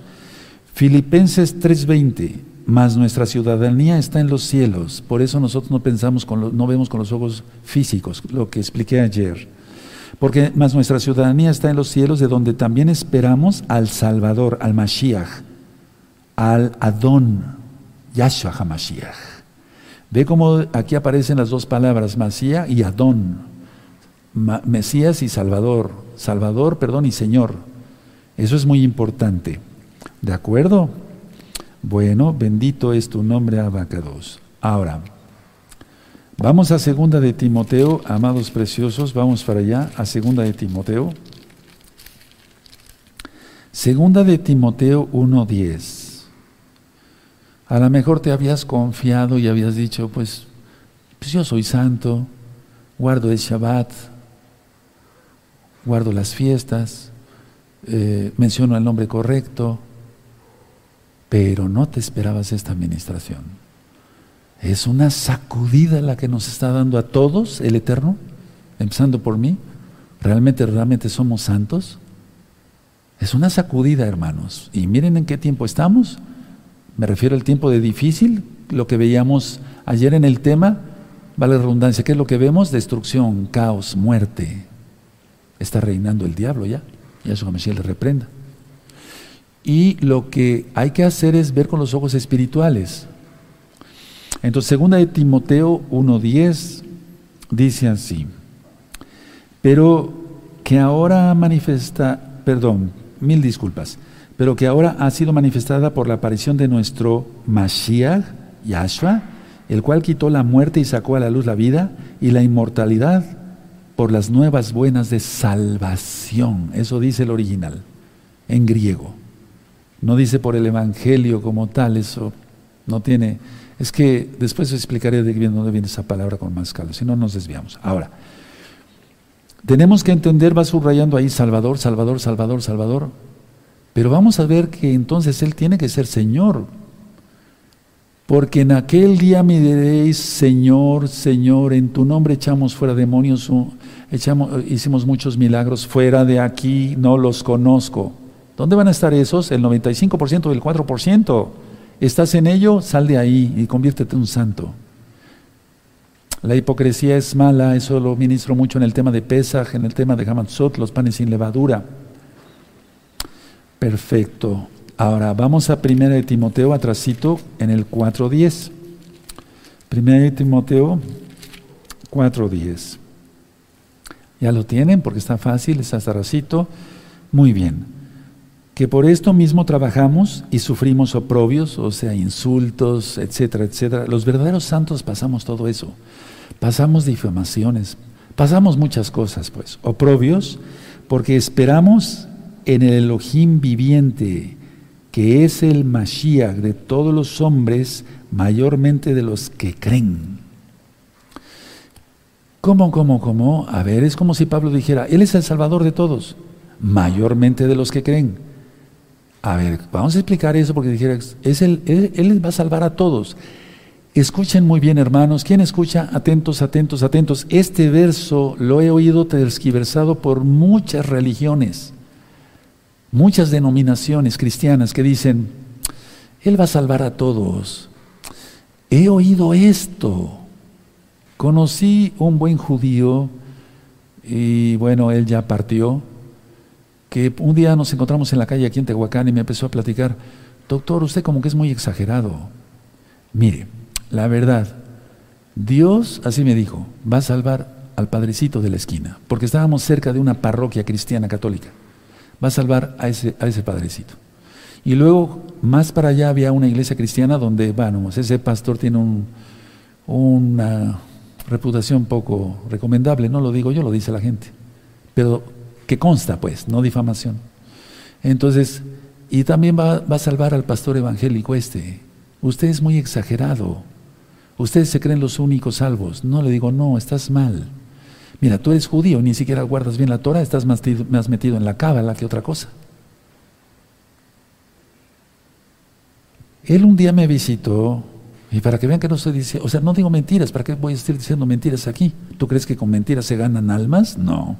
Filipenses 3:20, mas nuestra ciudadanía está en los cielos. Por eso nosotros no pensamos, con no vemos con los ojos físicos, lo que expliqué ayer. Porque más nuestra ciudadanía está en los cielos, de donde también esperamos al Salvador, al Mashiach, al Adón, Yahshua HaMashiach. Ve cómo aquí aparecen las dos palabras, Mashiach y Adón. Mesías y Salvador, Salvador, perdón, y Señor. Eso es muy importante. ¿De acuerdo? Bueno, bendito es tu nombre, Abacados. Ahora, vamos a segunda de Timoteo, amados preciosos, vamos para allá, a segunda de Timoteo. Segunda de Timoteo 1.10. A lo mejor te habías confiado y habías dicho, pues, pues yo soy santo, guardo el Shabbat, guardo las fiestas, eh, menciono el nombre correcto, pero no te esperabas esta administración. Es una sacudida la que nos está dando a todos el Eterno, empezando por mí. ¿Realmente, realmente somos santos? Es una sacudida, hermanos. Y miren en qué tiempo estamos. Me refiero al tiempo de difícil, lo que veíamos ayer en el tema, vale redundancia, ¿qué es lo que vemos? Destrucción, caos, muerte, está reinando el diablo ya. Y eso Mashiach le reprenda. Y lo que hay que hacer es ver con los ojos espirituales. Entonces, segunda de Timoteo 1.10 dice así, pero que ahora manifiesta, perdón, mil disculpas, pero que ahora ha sido manifestada por la aparición de nuestro Mashiach, Yahshua, el cual quitó la muerte y sacó a la luz la vida y la inmortalidad por las nuevas buenas de salvación. Eso dice el original, en griego. No dice por el Evangelio como tal, eso no tiene... Es que después explicaré de dónde viene esa palabra con más calma, si no nos desviamos. Ahora, tenemos que entender, va subrayando ahí Salvador, Salvador, Salvador, Salvador, pero vamos a ver que entonces Él tiene que ser Señor, porque en aquel día me diréis, Señor, Señor, en tu nombre echamos fuera demonios, echamos, hicimos muchos milagros, fuera de aquí no los conozco. ¿Dónde van a estar esos? El 95% del 4%. ¿Estás en ello? Sal de ahí y conviértete en un santo. La hipocresía es mala, eso lo ministro mucho en el tema de Pesaj, en el tema de Hamatzot, los panes sin levadura. Perfecto. Ahora vamos a 1 de Timoteo, atrasito, en el 4.10. 1 de Timoteo 4.10. Ya lo tienen porque está fácil, está atrasito. Muy bien. Que por esto mismo trabajamos y sufrimos oprobios, o sea, insultos, etcétera, etcétera. Los verdaderos santos pasamos todo eso. Pasamos difamaciones, pasamos muchas cosas, pues. Oprobios, porque esperamos en el Elohim viviente que es el Mashiach de todos los hombres, mayormente de los que creen. ¿Cómo, cómo, cómo? A ver, es como si Pablo dijera, Él es el Salvador de todos, mayormente de los que creen. A ver, vamos a explicar eso porque dijera, es el, él, él va a salvar a todos. Escuchen muy bien, hermanos. ¿Quién escucha? Atentos, atentos, atentos. Este verso lo he oído tergiversado por muchas religiones muchas denominaciones cristianas que dicen, Él va a salvar a todos. He oído esto. Conocí un buen judío y bueno, él ya partió, que un día nos encontramos en la calle aquí en Tehuacán y me empezó a platicar, doctor, usted como que es muy exagerado. Mire, la verdad, Dios, así me dijo, va a salvar al padrecito de la esquina, porque estábamos cerca de una parroquia cristiana católica va a salvar a ese, a ese padrecito. Y luego, más para allá había una iglesia cristiana donde, bueno, ese pastor tiene una reputación poco recomendable, no lo digo yo, lo dice la gente, pero que consta, pues, no difamación. Entonces, y también va, a salvar al pastor evangélico este. Usted es muy exagerado. Ustedes se creen los únicos salvos. No le digo, no, estás mal. Mira, tú eres judío, ni siquiera guardas bien la Torah, estás más, metido en la cábala que otra cosa. Él un día me visitó, y para que vean que no estoy diciendo, o sea, no digo mentiras, ¿para qué voy a estar diciendo mentiras aquí? ¿Tú crees que con mentiras se ganan almas? No.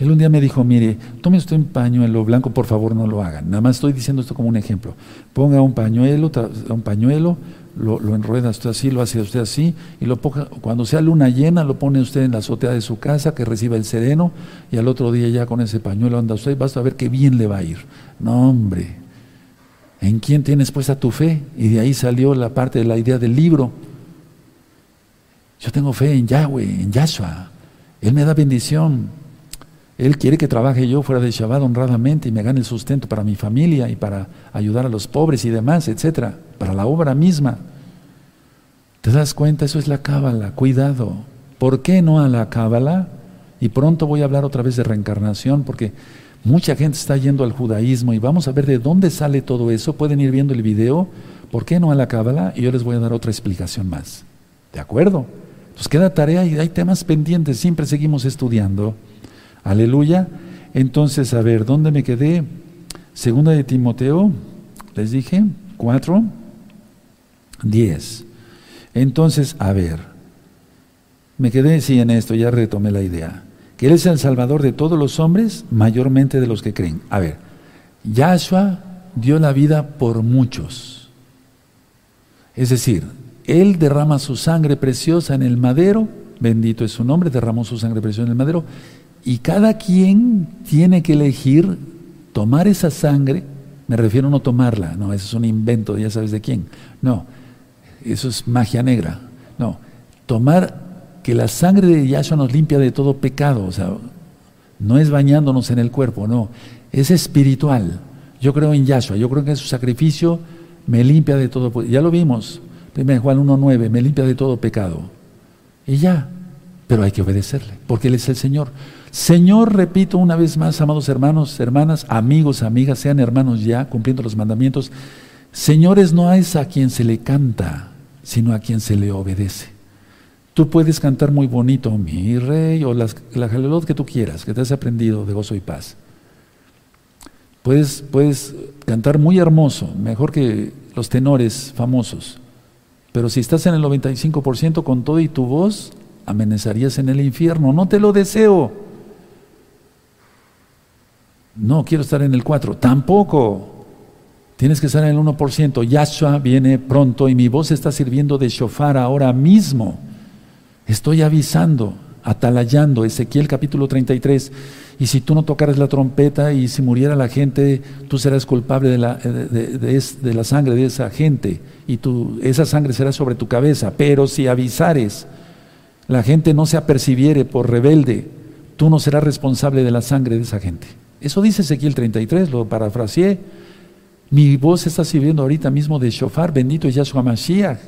Él un día me dijo, mire, tome usted un pañuelo blanco, por favor no lo hagan. Nada más estoy diciendo esto como un ejemplo. Ponga un pañuelo, un pañuelo, lo, enrueda usted así, lo hace usted así, y lo cuando sea luna llena lo pone usted en la azotea de su casa, que reciba el sereno, y al otro día ya con ese pañuelo anda usted, basta ver qué bien le va a ir. No, hombre, ¿en quién tienes puesta tu fe? Y de ahí salió la parte de la idea del libro. Yo tengo fe en Yahweh, en Yahshua. Él me da bendición. Él quiere que trabaje yo fuera de Shabbat honradamente y me gane el sustento para mi familia y para ayudar a los pobres y demás, etcétera, para la obra misma. ¿Te das cuenta? Eso es la cábala, cuidado. ¿Por qué no a la cábala? Y pronto voy a hablar otra vez de reencarnación porque mucha gente está yendo al judaísmo y vamos a ver de dónde sale todo eso. Pueden ir viendo el video. ¿Por qué no a la cábala? Y yo les voy a dar otra explicación más. ¿De acuerdo? Pues queda tarea y hay temas pendientes, siempre seguimos estudiando. Aleluya. Entonces, a ver, ¿dónde me quedé? Segunda de Timoteo, les dije, 4, 10. Entonces, a ver, me quedé sí en esto, ya retomé la idea. Que Él es el Salvador de todos los hombres, mayormente de los que creen. A ver, Yahshua dio la vida por muchos. Es decir, Él derrama su sangre preciosa en el madero, bendito es su nombre, derramó su sangre preciosa en el madero, y cada quien tiene que elegir tomar esa sangre, me refiero a no tomarla, no, eso es un invento, ya sabes de quién. No, Eso es magia negra. No, tomar que la sangre de Yahshua nos limpia de todo pecado, o sea, no es bañándonos en el cuerpo, no, es espiritual. Yo creo en Yahshua, yo creo que su sacrificio me limpia de todo, ya lo vimos, 1 Juan 1.9, me limpia de todo pecado. Y ya, pero hay que obedecerle, porque Él es el Señor. Señor, repito una vez más, amados hermanos, hermanas, amigos, amigas, sean hermanos ya, cumpliendo los mandamientos. Señores no es a quien se le canta, sino a quien se le obedece. Tú puedes cantar muy bonito, mi rey, o las, la jalelot que tú quieras, que te has aprendido de gozo y paz. Puedes, puedes cantar muy hermoso, mejor que los tenores famosos. Pero si estás en el 95% con todo y tu voz, amenazarías en el infierno. No te lo deseo. No, quiero estar en el 4. Tampoco. Tienes que estar en el 1%. Yahshua viene pronto y mi voz está sirviendo de shofar ahora mismo. Estoy avisando, atalayando, Ezequiel capítulo 33. Y si tú no tocaras la trompeta y si muriera la gente, tú serás culpable de la, de, la sangre de esa gente y tu, esa sangre será sobre tu cabeza. Pero si avisares, la gente no se apercibiere por rebelde, tú no serás responsable de la sangre de esa gente. Eso dice Ezequiel 33, lo parafraseé. Mi voz está sirviendo ahorita mismo de shofar, bendito Yahshua Mashiach.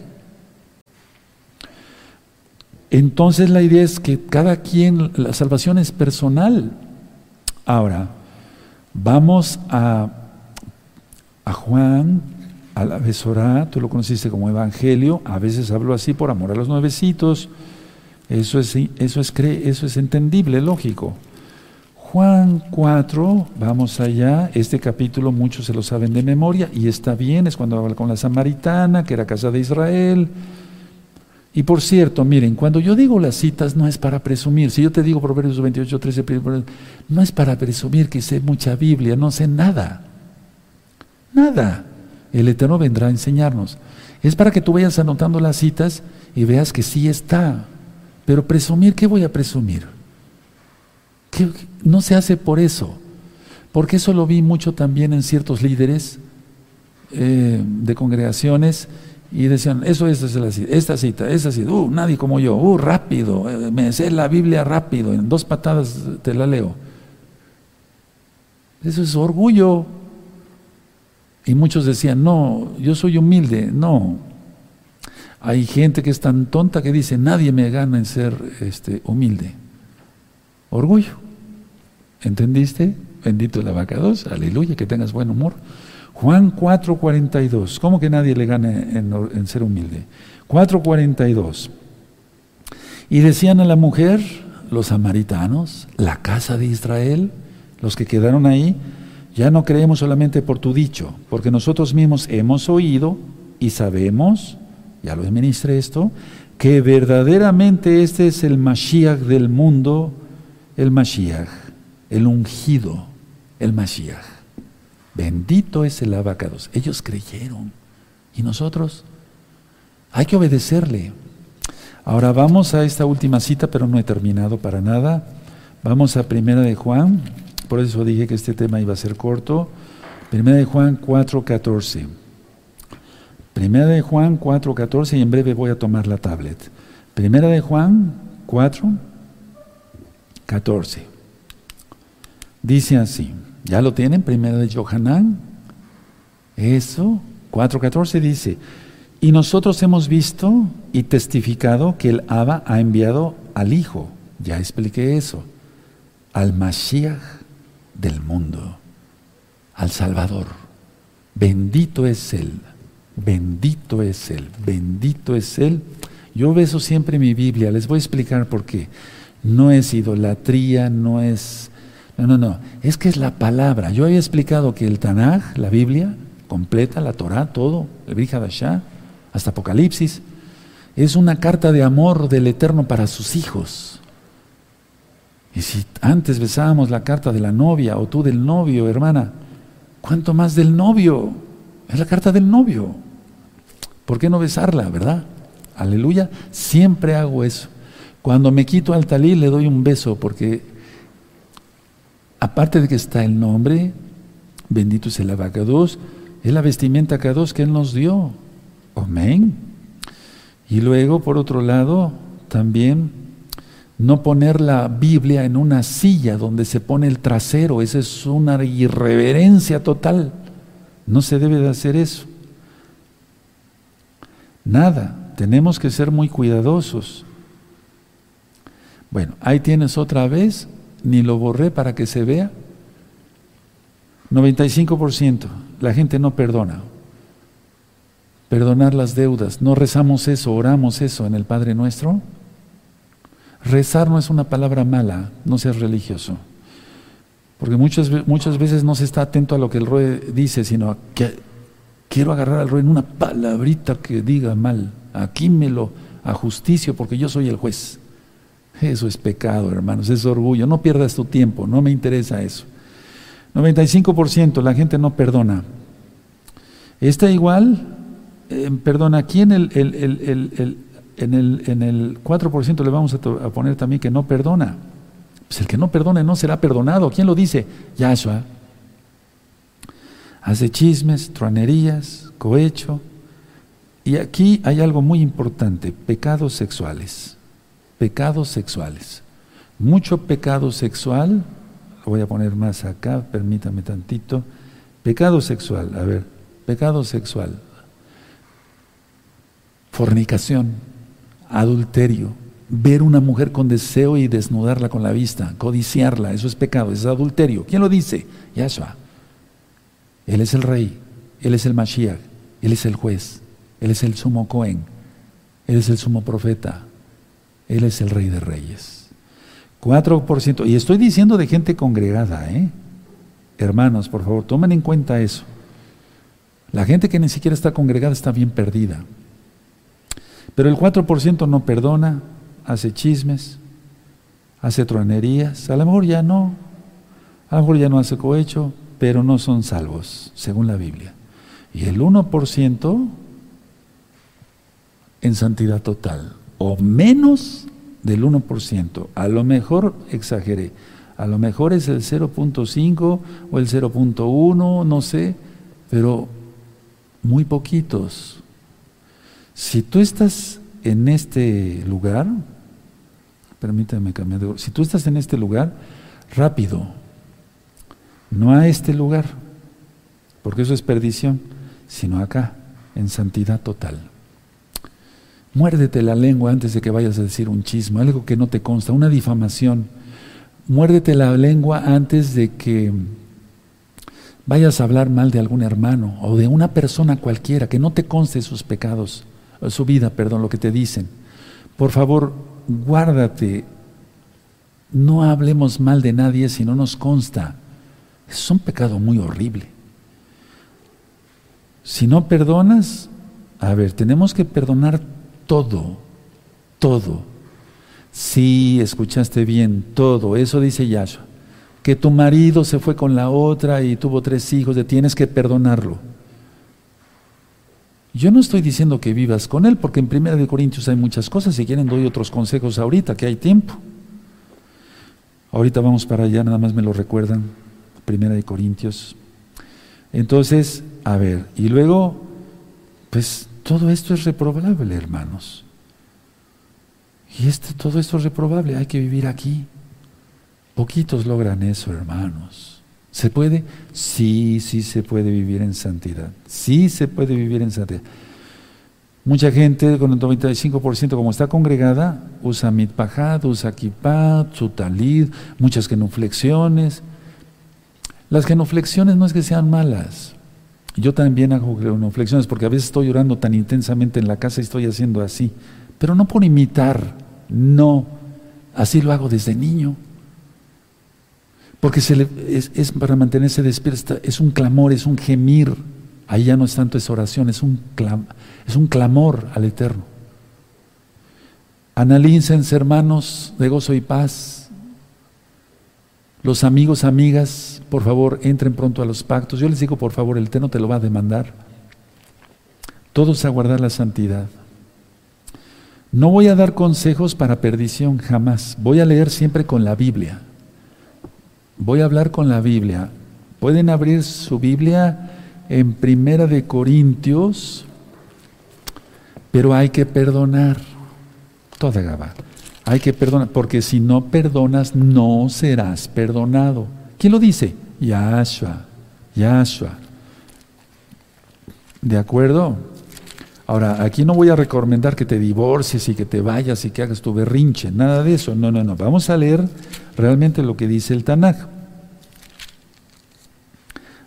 Entonces la idea es que cada quien, la salvación es personal. Ahora, vamos a, a Juan, a la Besorá, tú lo conociste como Evangelio, a veces hablo así por amor a los nuevecitos, eso es, eso es, eso es entendible, lógico. Juan 4, vamos allá, este capítulo muchos se lo saben de memoria y está bien, es cuando habla con la samaritana, que era casa de Israel. Y por cierto, miren, cuando yo digo las citas no es para presumir, si yo te digo Proverbios 28, 13, no es para presumir que sé mucha Biblia, no sé nada, nada. El Eterno vendrá a enseñarnos. Es para que tú vayas anotando las citas y veas que sí está. Pero presumir, ¿qué voy a presumir? No se hace por eso, porque eso lo vi mucho también en ciertos líderes eh, de congregaciones y decían, eso, es la cita, esta cita, esta cita, uh, nadie como yo, uh, rápido, eh, me sé la Biblia rápido, en dos patadas te la leo. Eso es orgullo. Y muchos decían, no, yo soy humilde, no. Hay gente que es tan tonta que dice, nadie me gana en ser este, humilde. Orgullo. ¿Entendiste? Bendito el abacados, aleluya, que tengas buen humor. Juan 4:42, ¿cómo que nadie le gana en, en ser humilde? 4:42. Y decían a la mujer, los samaritanos, la casa de Israel, los que quedaron ahí, ya no creemos solamente por tu dicho, porque nosotros mismos hemos oído y sabemos, ya lo administré esto, que verdaderamente este es el Mashiach del mundo, el Mashiach, el ungido, el Mashiach. Bendito es el abacados. Ellos creyeron. ¿Y nosotros? Hay que obedecerle. Ahora vamos a esta última cita, pero no he terminado para nada. Vamos a Primera de Juan. Por eso dije que este tema iba a ser corto. Primera de Juan 4.14. Primera de Juan 4.14 y en breve voy a tomar la tablet. Primera de Juan 4, 14. Dice así, ¿ya lo tienen? Primera de Johanán. Eso, 4.14 dice, y nosotros hemos visto y testificado que el Abba ha enviado al Hijo, ya expliqué eso, al Mashiach del mundo, al Salvador. Bendito es Él, bendito es Él, bendito es Él. Yo beso siempre mi Biblia, les voy a explicar por qué. No es idolatría, no es... No, no, no, es que es la palabra. Yo había explicado que el Tanaj, la Biblia, completa, la Torah, todo, el Brihadashah, hasta Apocalipsis, es una carta de amor del Eterno para sus hijos. Y si antes besábamos la carta de la novia o tú del novio, hermana, ¿cuánto más del novio? Es la carta del novio. ¿Por qué no besarla, verdad? Aleluya. Siempre hago eso. Cuando me quito al talí le doy un beso porque aparte de que está el nombre, bendito es el abacados, es la vestimenta Kados que Él nos dio. Amén. Y luego, por otro lado, también no poner la Biblia en una silla donde se pone el trasero. Esa es una irreverencia total. No se debe de hacer eso. Nada. Tenemos que ser muy cuidadosos. Bueno, ahí tienes otra vez. Ni lo borré para que se vea. 95%. La gente no perdona. Perdonar las deudas. No rezamos eso, oramos eso en el Padre Nuestro. Rezar no es una palabra mala, no seas religioso. Porque muchas, muchas veces no se está atento a lo que el rey dice, sino que quiero agarrar al rey en una palabrita que diga mal. Aquí me lo ajusticio porque yo soy el juez. Eso es pecado, hermanos, es orgullo. No pierdas tu tiempo, no me interesa eso. 95% la gente no perdona. Está igual, eh, perdona, aquí en el, en el, en el 4% le vamos a, poner también que no perdona. Pues el que no perdone no será perdonado. ¿Quién lo dice? Yahshua. Hace chismes, truanerías, cohecho. Y aquí hay algo muy importante, pecados sexuales. Pecados sexuales. Mucho pecado sexual voy a poner más acá, permítame tantito. Pecado sexual, a ver, pecado sexual. Fornicación, adulterio, ver una mujer con deseo y desnudarla con la vista, codiciarla, eso es pecado, es adulterio. ¿Quién lo dice? Yahshua. Él es el rey, Él es el Mashiach, Él es el juez, Él es el sumo Cohen, Él es el sumo profeta, Él es el rey de reyes. 4%. Y estoy diciendo de gente congregada, ¿eh? Hermanos, por favor, tomen en cuenta eso. La gente que ni siquiera está congregada está bien perdida. Pero el 4% no perdona, hace chismes, hace truanerías, a lo mejor ya no, a lo mejor ya no hace cohecho, pero no son salvos, según la Biblia. Y el 1% en santidad total, o menos del 1%. A lo mejor exageré. A lo mejor es el 0.5 o el 0.1, no sé, pero muy poquitos. Si tú estás en este lugar, permítame cambiar de si tú estás en este lugar, rápido, no a este lugar, porque eso es perdición, sino acá, en santidad total. Muérdete la lengua antes de que vayas a decir un chisme, algo que no te consta, una difamación. Muérdete la lengua antes de que vayas a hablar mal de algún hermano o de una persona cualquiera, que no te conste sus pecados, su vida, perdón, lo que te dicen. Por favor, guárdate. No hablemos mal de nadie si no nos consta. Es un pecado muy horrible. Si no perdonas, a ver, tenemos que perdonar todo, todo. Sí, escuchaste bien, todo. Eso dice Yahshua. Que tu marido se fue con la otra y tuvo tres hijos, de tienes que perdonarlo. Yo no estoy diciendo que vivas con él, porque en Primera de Corintios hay muchas cosas. Si quieren doy otros consejos ahorita, que hay tiempo. Ahorita vamos para allá, nada más me lo recuerdan. Primera de Corintios. Entonces, a ver, y luego, pues todo esto es reprobable, hermanos. Y este, todo esto es reprobable, hay que vivir aquí. Poquitos logran eso, hermanos. ¿Se puede? Sí, sí se puede vivir en santidad. Sí se puede vivir en santidad. Mucha gente con el 95% como está congregada, usa mitpajad, usa kippah, sutalid, muchas genuflexiones. Las genuflexiones no es que sean malas, yo también hago genuflexiones porque a veces estoy llorando tan intensamente en la casa y estoy haciendo así. Pero no por imitar, no. Así lo hago desde niño. Porque se es, para mantenerse despierto, es un clamor, es un gemir. Ahí ya no es tanto esa oración, es un, es un clamor al Eterno. Analícense, hermanos, de gozo y paz los amigos, amigas, por favor, entren pronto a los pactos. Yo les digo, por favor, el Eterno te lo va a demandar. Todos a guardar la santidad. No voy a dar consejos para perdición jamás. Voy a leer siempre con la Biblia. Voy a hablar con la Biblia. Pueden abrir su Biblia en Primera de Corintios, Pero hay que perdonar. Toda Gabá. Hay que perdonar, porque si no perdonas, no serás perdonado. ¿Quién lo dice? Yahshua. Yahshua. ¿De acuerdo? Ahora, aquí no voy a recomendar que te divorcies y que te vayas y que hagas tu berrinche, nada de eso. No, no, no. Vamos a leer realmente lo que dice el Tanaj.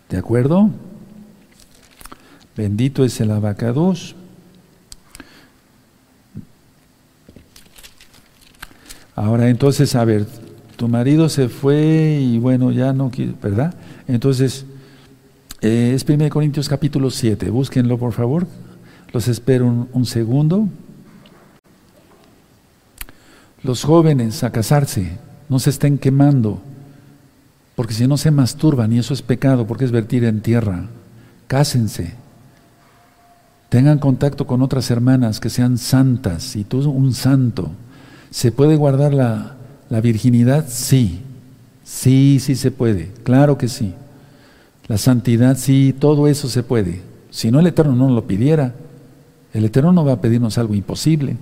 ¿De acuerdo? Bendito es el abacados. Ahora entonces, a ver, tu marido se fue y bueno, ya no quiere, ¿verdad? Entonces, eh, es 1 Corintios capítulo 7, búsquenlo por favor, los espero un, un segundo. Los jóvenes a casarse, no se estén quemando, porque si no se masturban y eso es pecado, porque es vertir en tierra. Cásense, tengan contacto con otras hermanas que sean santas y tú un santo. ¿Se puede guardar la, virginidad? Sí, sí, sí se puede, claro que sí. La santidad, sí, todo eso se puede. Si no, el Eterno no lo pidiera. El Eterno no va a pedirnos algo imposible.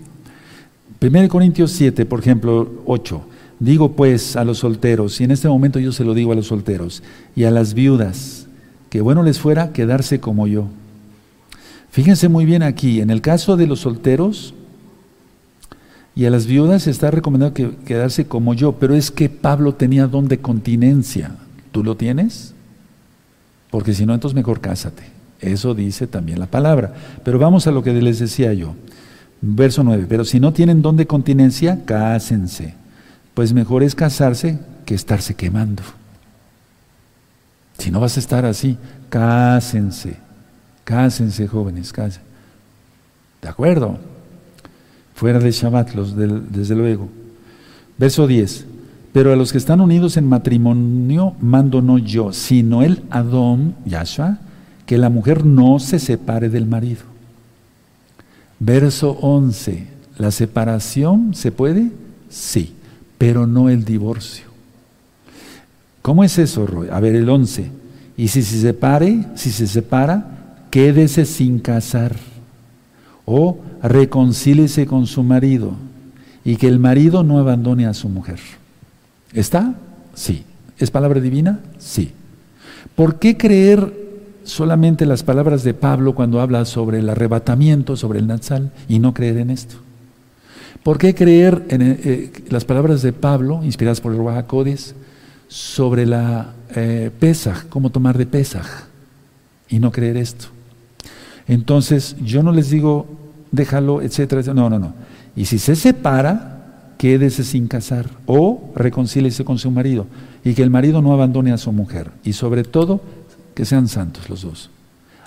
1 Corintios 7, por ejemplo, 8. Digo pues a los solteros, y en este momento yo se lo digo a los solteros, y a las viudas, que bueno les fuera quedarse como yo. Fíjense muy bien aquí, en el caso de los solteros, y a las viudas está recomendado que quedarse como yo, pero es que Pablo tenía don de continencia. ¿Tú lo tienes? Porque si no, entonces mejor cásate. Eso dice también la palabra. Pero vamos a lo que les decía yo. Verso 9. Pero si no tienen don de continencia, cásense. Pues mejor es casarse que estarse quemando. Si no vas a estar así, cásense. Cásense, jóvenes, cásense. ¿De acuerdo? Fuera de Shabbat, los desde luego. Verso 10. Pero a los que están unidos en matrimonio mando no yo, sino el Adón, Yahshua, que la mujer no se separe del marido. Verso 11. ¿La separación se puede? Sí, pero no el divorcio. ¿Cómo es eso, Roy? A ver, el 11. Y si se separe, si se separa, quédese sin casar o reconcíliese con su marido y que el marido no abandone a su mujer. ¿Está? Sí. ¿Es palabra divina? Sí. ¿Por qué creer solamente las palabras de Pablo cuando habla sobre el arrebatamiento, sobre el Nazal, y no creer en esto? ¿Por qué creer en eh, las palabras de Pablo, inspiradas por el Ruajacodes, sobre la eh, Pesaj, cómo tomar de Pesaj, y no creer esto? Entonces, yo no les digo, déjalo, etcétera, No, no, no. Y si se separa, quédese sin casar o reconcíliese con su marido y que el marido no abandone a su mujer. Y sobre todo, que sean santos los dos.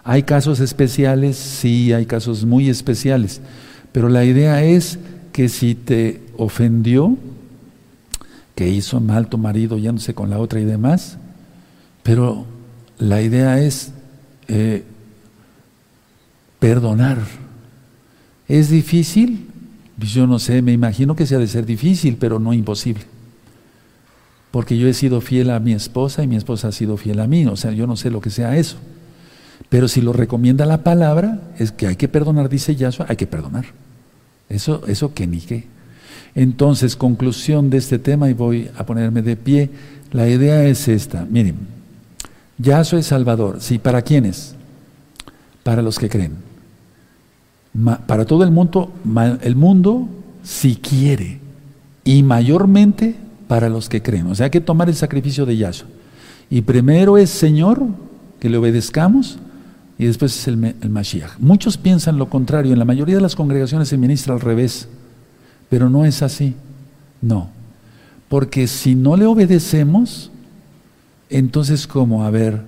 Hay casos especiales, sí, hay casos muy especiales, pero la idea es que si te ofendió, que hizo mal tu marido yéndose con la otra y demás, pero la idea es eh, perdonar. ¿Es difícil? Pues yo no sé, me imagino que sea de ser difícil, pero no imposible. Porque yo he sido fiel a mi esposa y mi esposa ha sido fiel a mí, o sea, yo no sé lo que sea eso. Pero si lo recomienda la palabra, es que hay que perdonar, dice Yahshua, hay que perdonar. Eso, eso que ni qué. Entonces, conclusión de este tema, y voy a ponerme de pie, la idea es esta. Miren, Yahshua es Salvador. ¿Sí? ¿Para quiénes? Para los que creen para todo el mundo, el mundo si quiere, y mayormente para los que creen. O sea, hay que tomar el sacrificio de Yahshua. Y primero es Señor, que le obedezcamos, y después es el, el Mashiach. Muchos piensan lo contrario, en la mayoría de las congregaciones se ministra al revés, pero no es así. No. Porque si no le obedecemos, entonces como, a ver,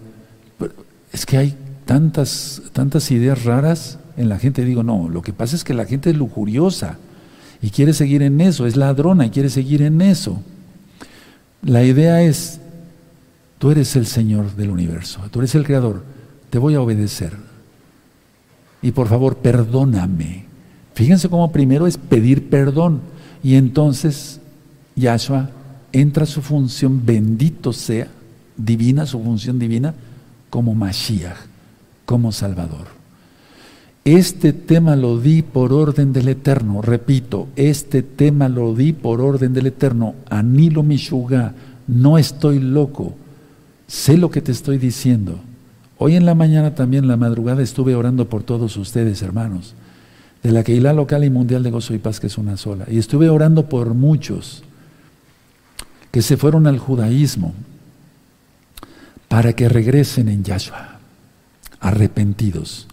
es que hay tantas, tantas ideas raras en la gente. Digo, no, lo que pasa es que la gente es lujuriosa y quiere seguir en eso, es ladrona y quiere seguir en eso. La idea es, tú eres el Señor del universo, tú eres el Creador, te voy a obedecer. Y por favor, perdóname. Fíjense cómo primero es pedir perdón y entonces Yahshua entra su función, bendito sea, divina, su función divina, como Mashiach, como Salvador. Este tema lo di por orden del Eterno, repito, este tema lo di por orden del Eterno. Anilo Mishuga, no estoy loco, sé lo que te estoy diciendo. Hoy en la mañana también, la madrugada, estuve orando por todos ustedes, hermanos, de la Keilah local y mundial de gozo y paz, que es una sola. Y estuve orando por muchos que se fueron al judaísmo para que regresen en Yahshua, arrepentidos.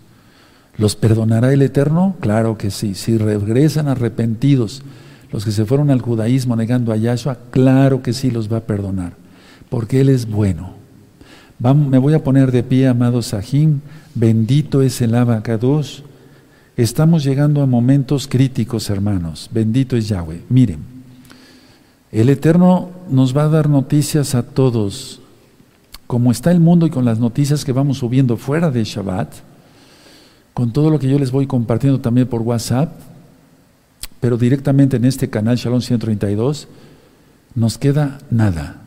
¿Los perdonará el Eterno? Claro que sí. Si regresan arrepentidos, los que se fueron al judaísmo negando a Yahshua, claro que sí los va a perdonar, porque Él es bueno. me voy a poner de pie, amado Sahim, bendito es el abacados. Estamos llegando a momentos críticos, hermanos. Bendito es Yahweh. Miren, el Eterno nos va a dar noticias a todos. Como está el mundo y con las noticias que vamos subiendo fuera de Shabbat, con todo lo que yo les voy compartiendo también por WhatsApp, pero directamente en este canal Shalom 132, nos queda nada.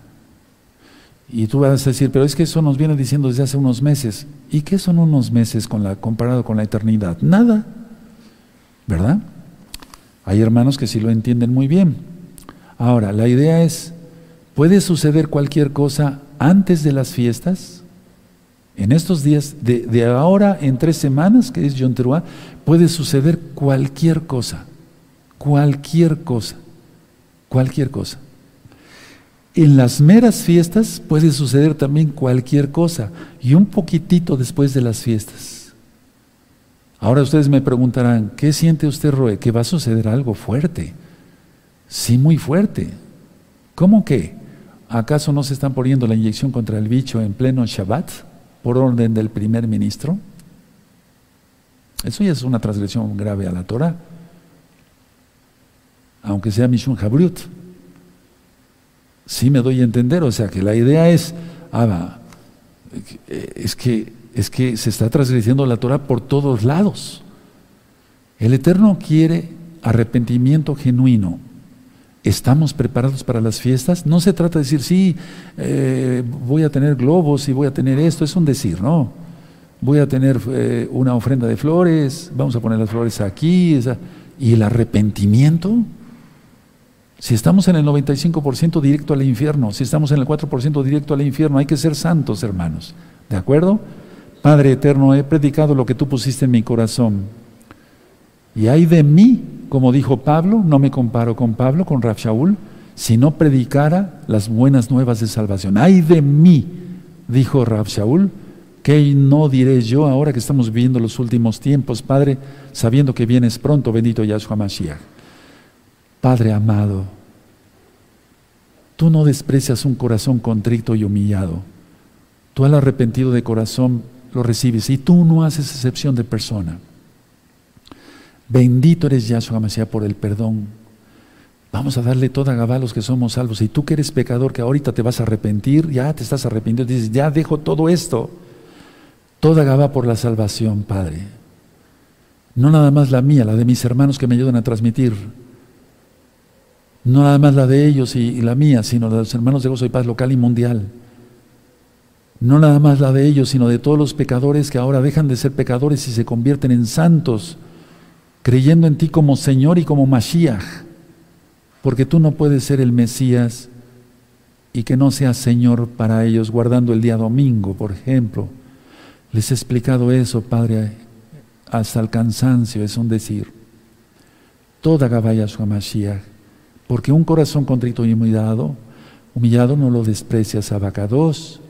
Y tú vas a decir, pero es que eso nos viene diciendo desde hace unos meses. ¿Y qué son unos meses comparado con la eternidad? Nada. ¿Verdad? Hay hermanos que sí lo entienden muy bien. Ahora, la idea es, ¿puede suceder cualquier cosa antes de las fiestas? En estos días, de, ahora en tres semanas, que es Yom Teruah, puede suceder cualquier cosa, cualquier cosa, cualquier cosa. En las meras fiestas puede suceder también cualquier cosa y un poquitito después de las fiestas. Ahora ustedes me preguntarán, ¿qué siente usted, Roe? Que va a suceder algo fuerte. Sí, muy fuerte. ¿Cómo que? ¿Acaso no se están poniendo la inyección contra el bicho en pleno Shabbat? Por orden del primer ministro. Eso ya es una transgresión grave a la Torah, aunque sea Mishun Habrut. Sí me doy a entender, o sea que la idea es, ah, es que, es que se está transgrediendo la Torah por todos lados. El Eterno quiere arrepentimiento genuino, ¿Estamos preparados para las fiestas? No se trata de decir, sí, eh, voy a tener globos y voy a tener esto, es un decir, no. Voy a tener eh, una ofrenda de flores, vamos a poner las flores aquí, y el arrepentimiento. Si estamos en el 95% directo al infierno, si estamos en el 4% directo al infierno, hay que ser santos, hermanos. ¿De acuerdo? Padre eterno, he predicado lo que tú pusiste en mi corazón. Y hay de mí como dijo Pablo, no me comparo con Pablo, con Raf Shaul, si no predicara las buenas nuevas de salvación. Ay de mí, dijo Raf Shaul, que no diré yo ahora que estamos viviendo los últimos tiempos, Padre, sabiendo que vienes pronto, bendito Yahshua Mashiach. Padre amado, tú no desprecias un corazón contrito y humillado. Tú al arrepentido de corazón lo recibes y tú no haces excepción de persona. Bendito eres Yahshua Mashiach por el perdón. Vamos a darle toda Gabá a los que somos salvos. Y tú que eres pecador, que ahorita te vas a arrepentir, ya te estás arrepintiendo, dices, ya dejo todo esto. Toda Gabá por la salvación, Padre. No nada más la mía, la de mis hermanos que me ayudan a transmitir. No nada más la de ellos y, la mía, sino la de los hermanos de gozo y paz local y mundial. No nada más la de ellos, sino de todos los pecadores que ahora dejan de ser pecadores y se convierten en santos creyendo en ti como Señor y como Mashiach, porque tú no puedes ser el Mesías y que no seas Señor para ellos, guardando el día domingo, por ejemplo. Les he explicado eso, Padre, hasta el cansancio, es un decir. Toda Gabaya Mashiach, porque un corazón contrito y humillado, humillado no lo desprecias, abacados.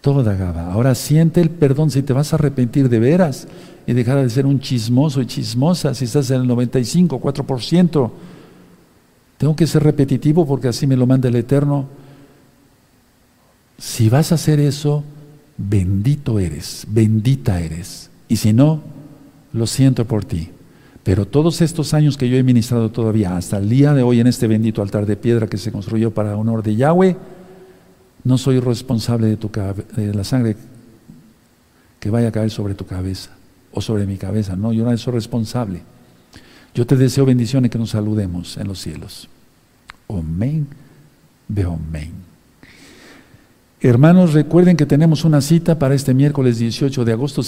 Toda Gaba. Ahora siente el perdón si te vas a arrepentir de veras y dejar de ser un chismoso y chismosa si estás en el 95, 4%. Tengo que ser repetitivo porque así me lo manda el Eterno. Si vas a hacer eso, bendito eres, bendita eres. Y si no, lo siento por ti. Pero todos estos años que yo he ministrado todavía, hasta el día de hoy en este bendito altar de piedra que se construyó para honor de Yahweh, no soy responsable de, de la sangre que vaya a caer sobre tu cabeza o sobre mi cabeza. No, yo no soy responsable. Yo te deseo bendiciones que nos saludemos en los cielos. Amén. Ve amén. Hermanos, recuerden que tenemos una cita para este miércoles 18 de agosto.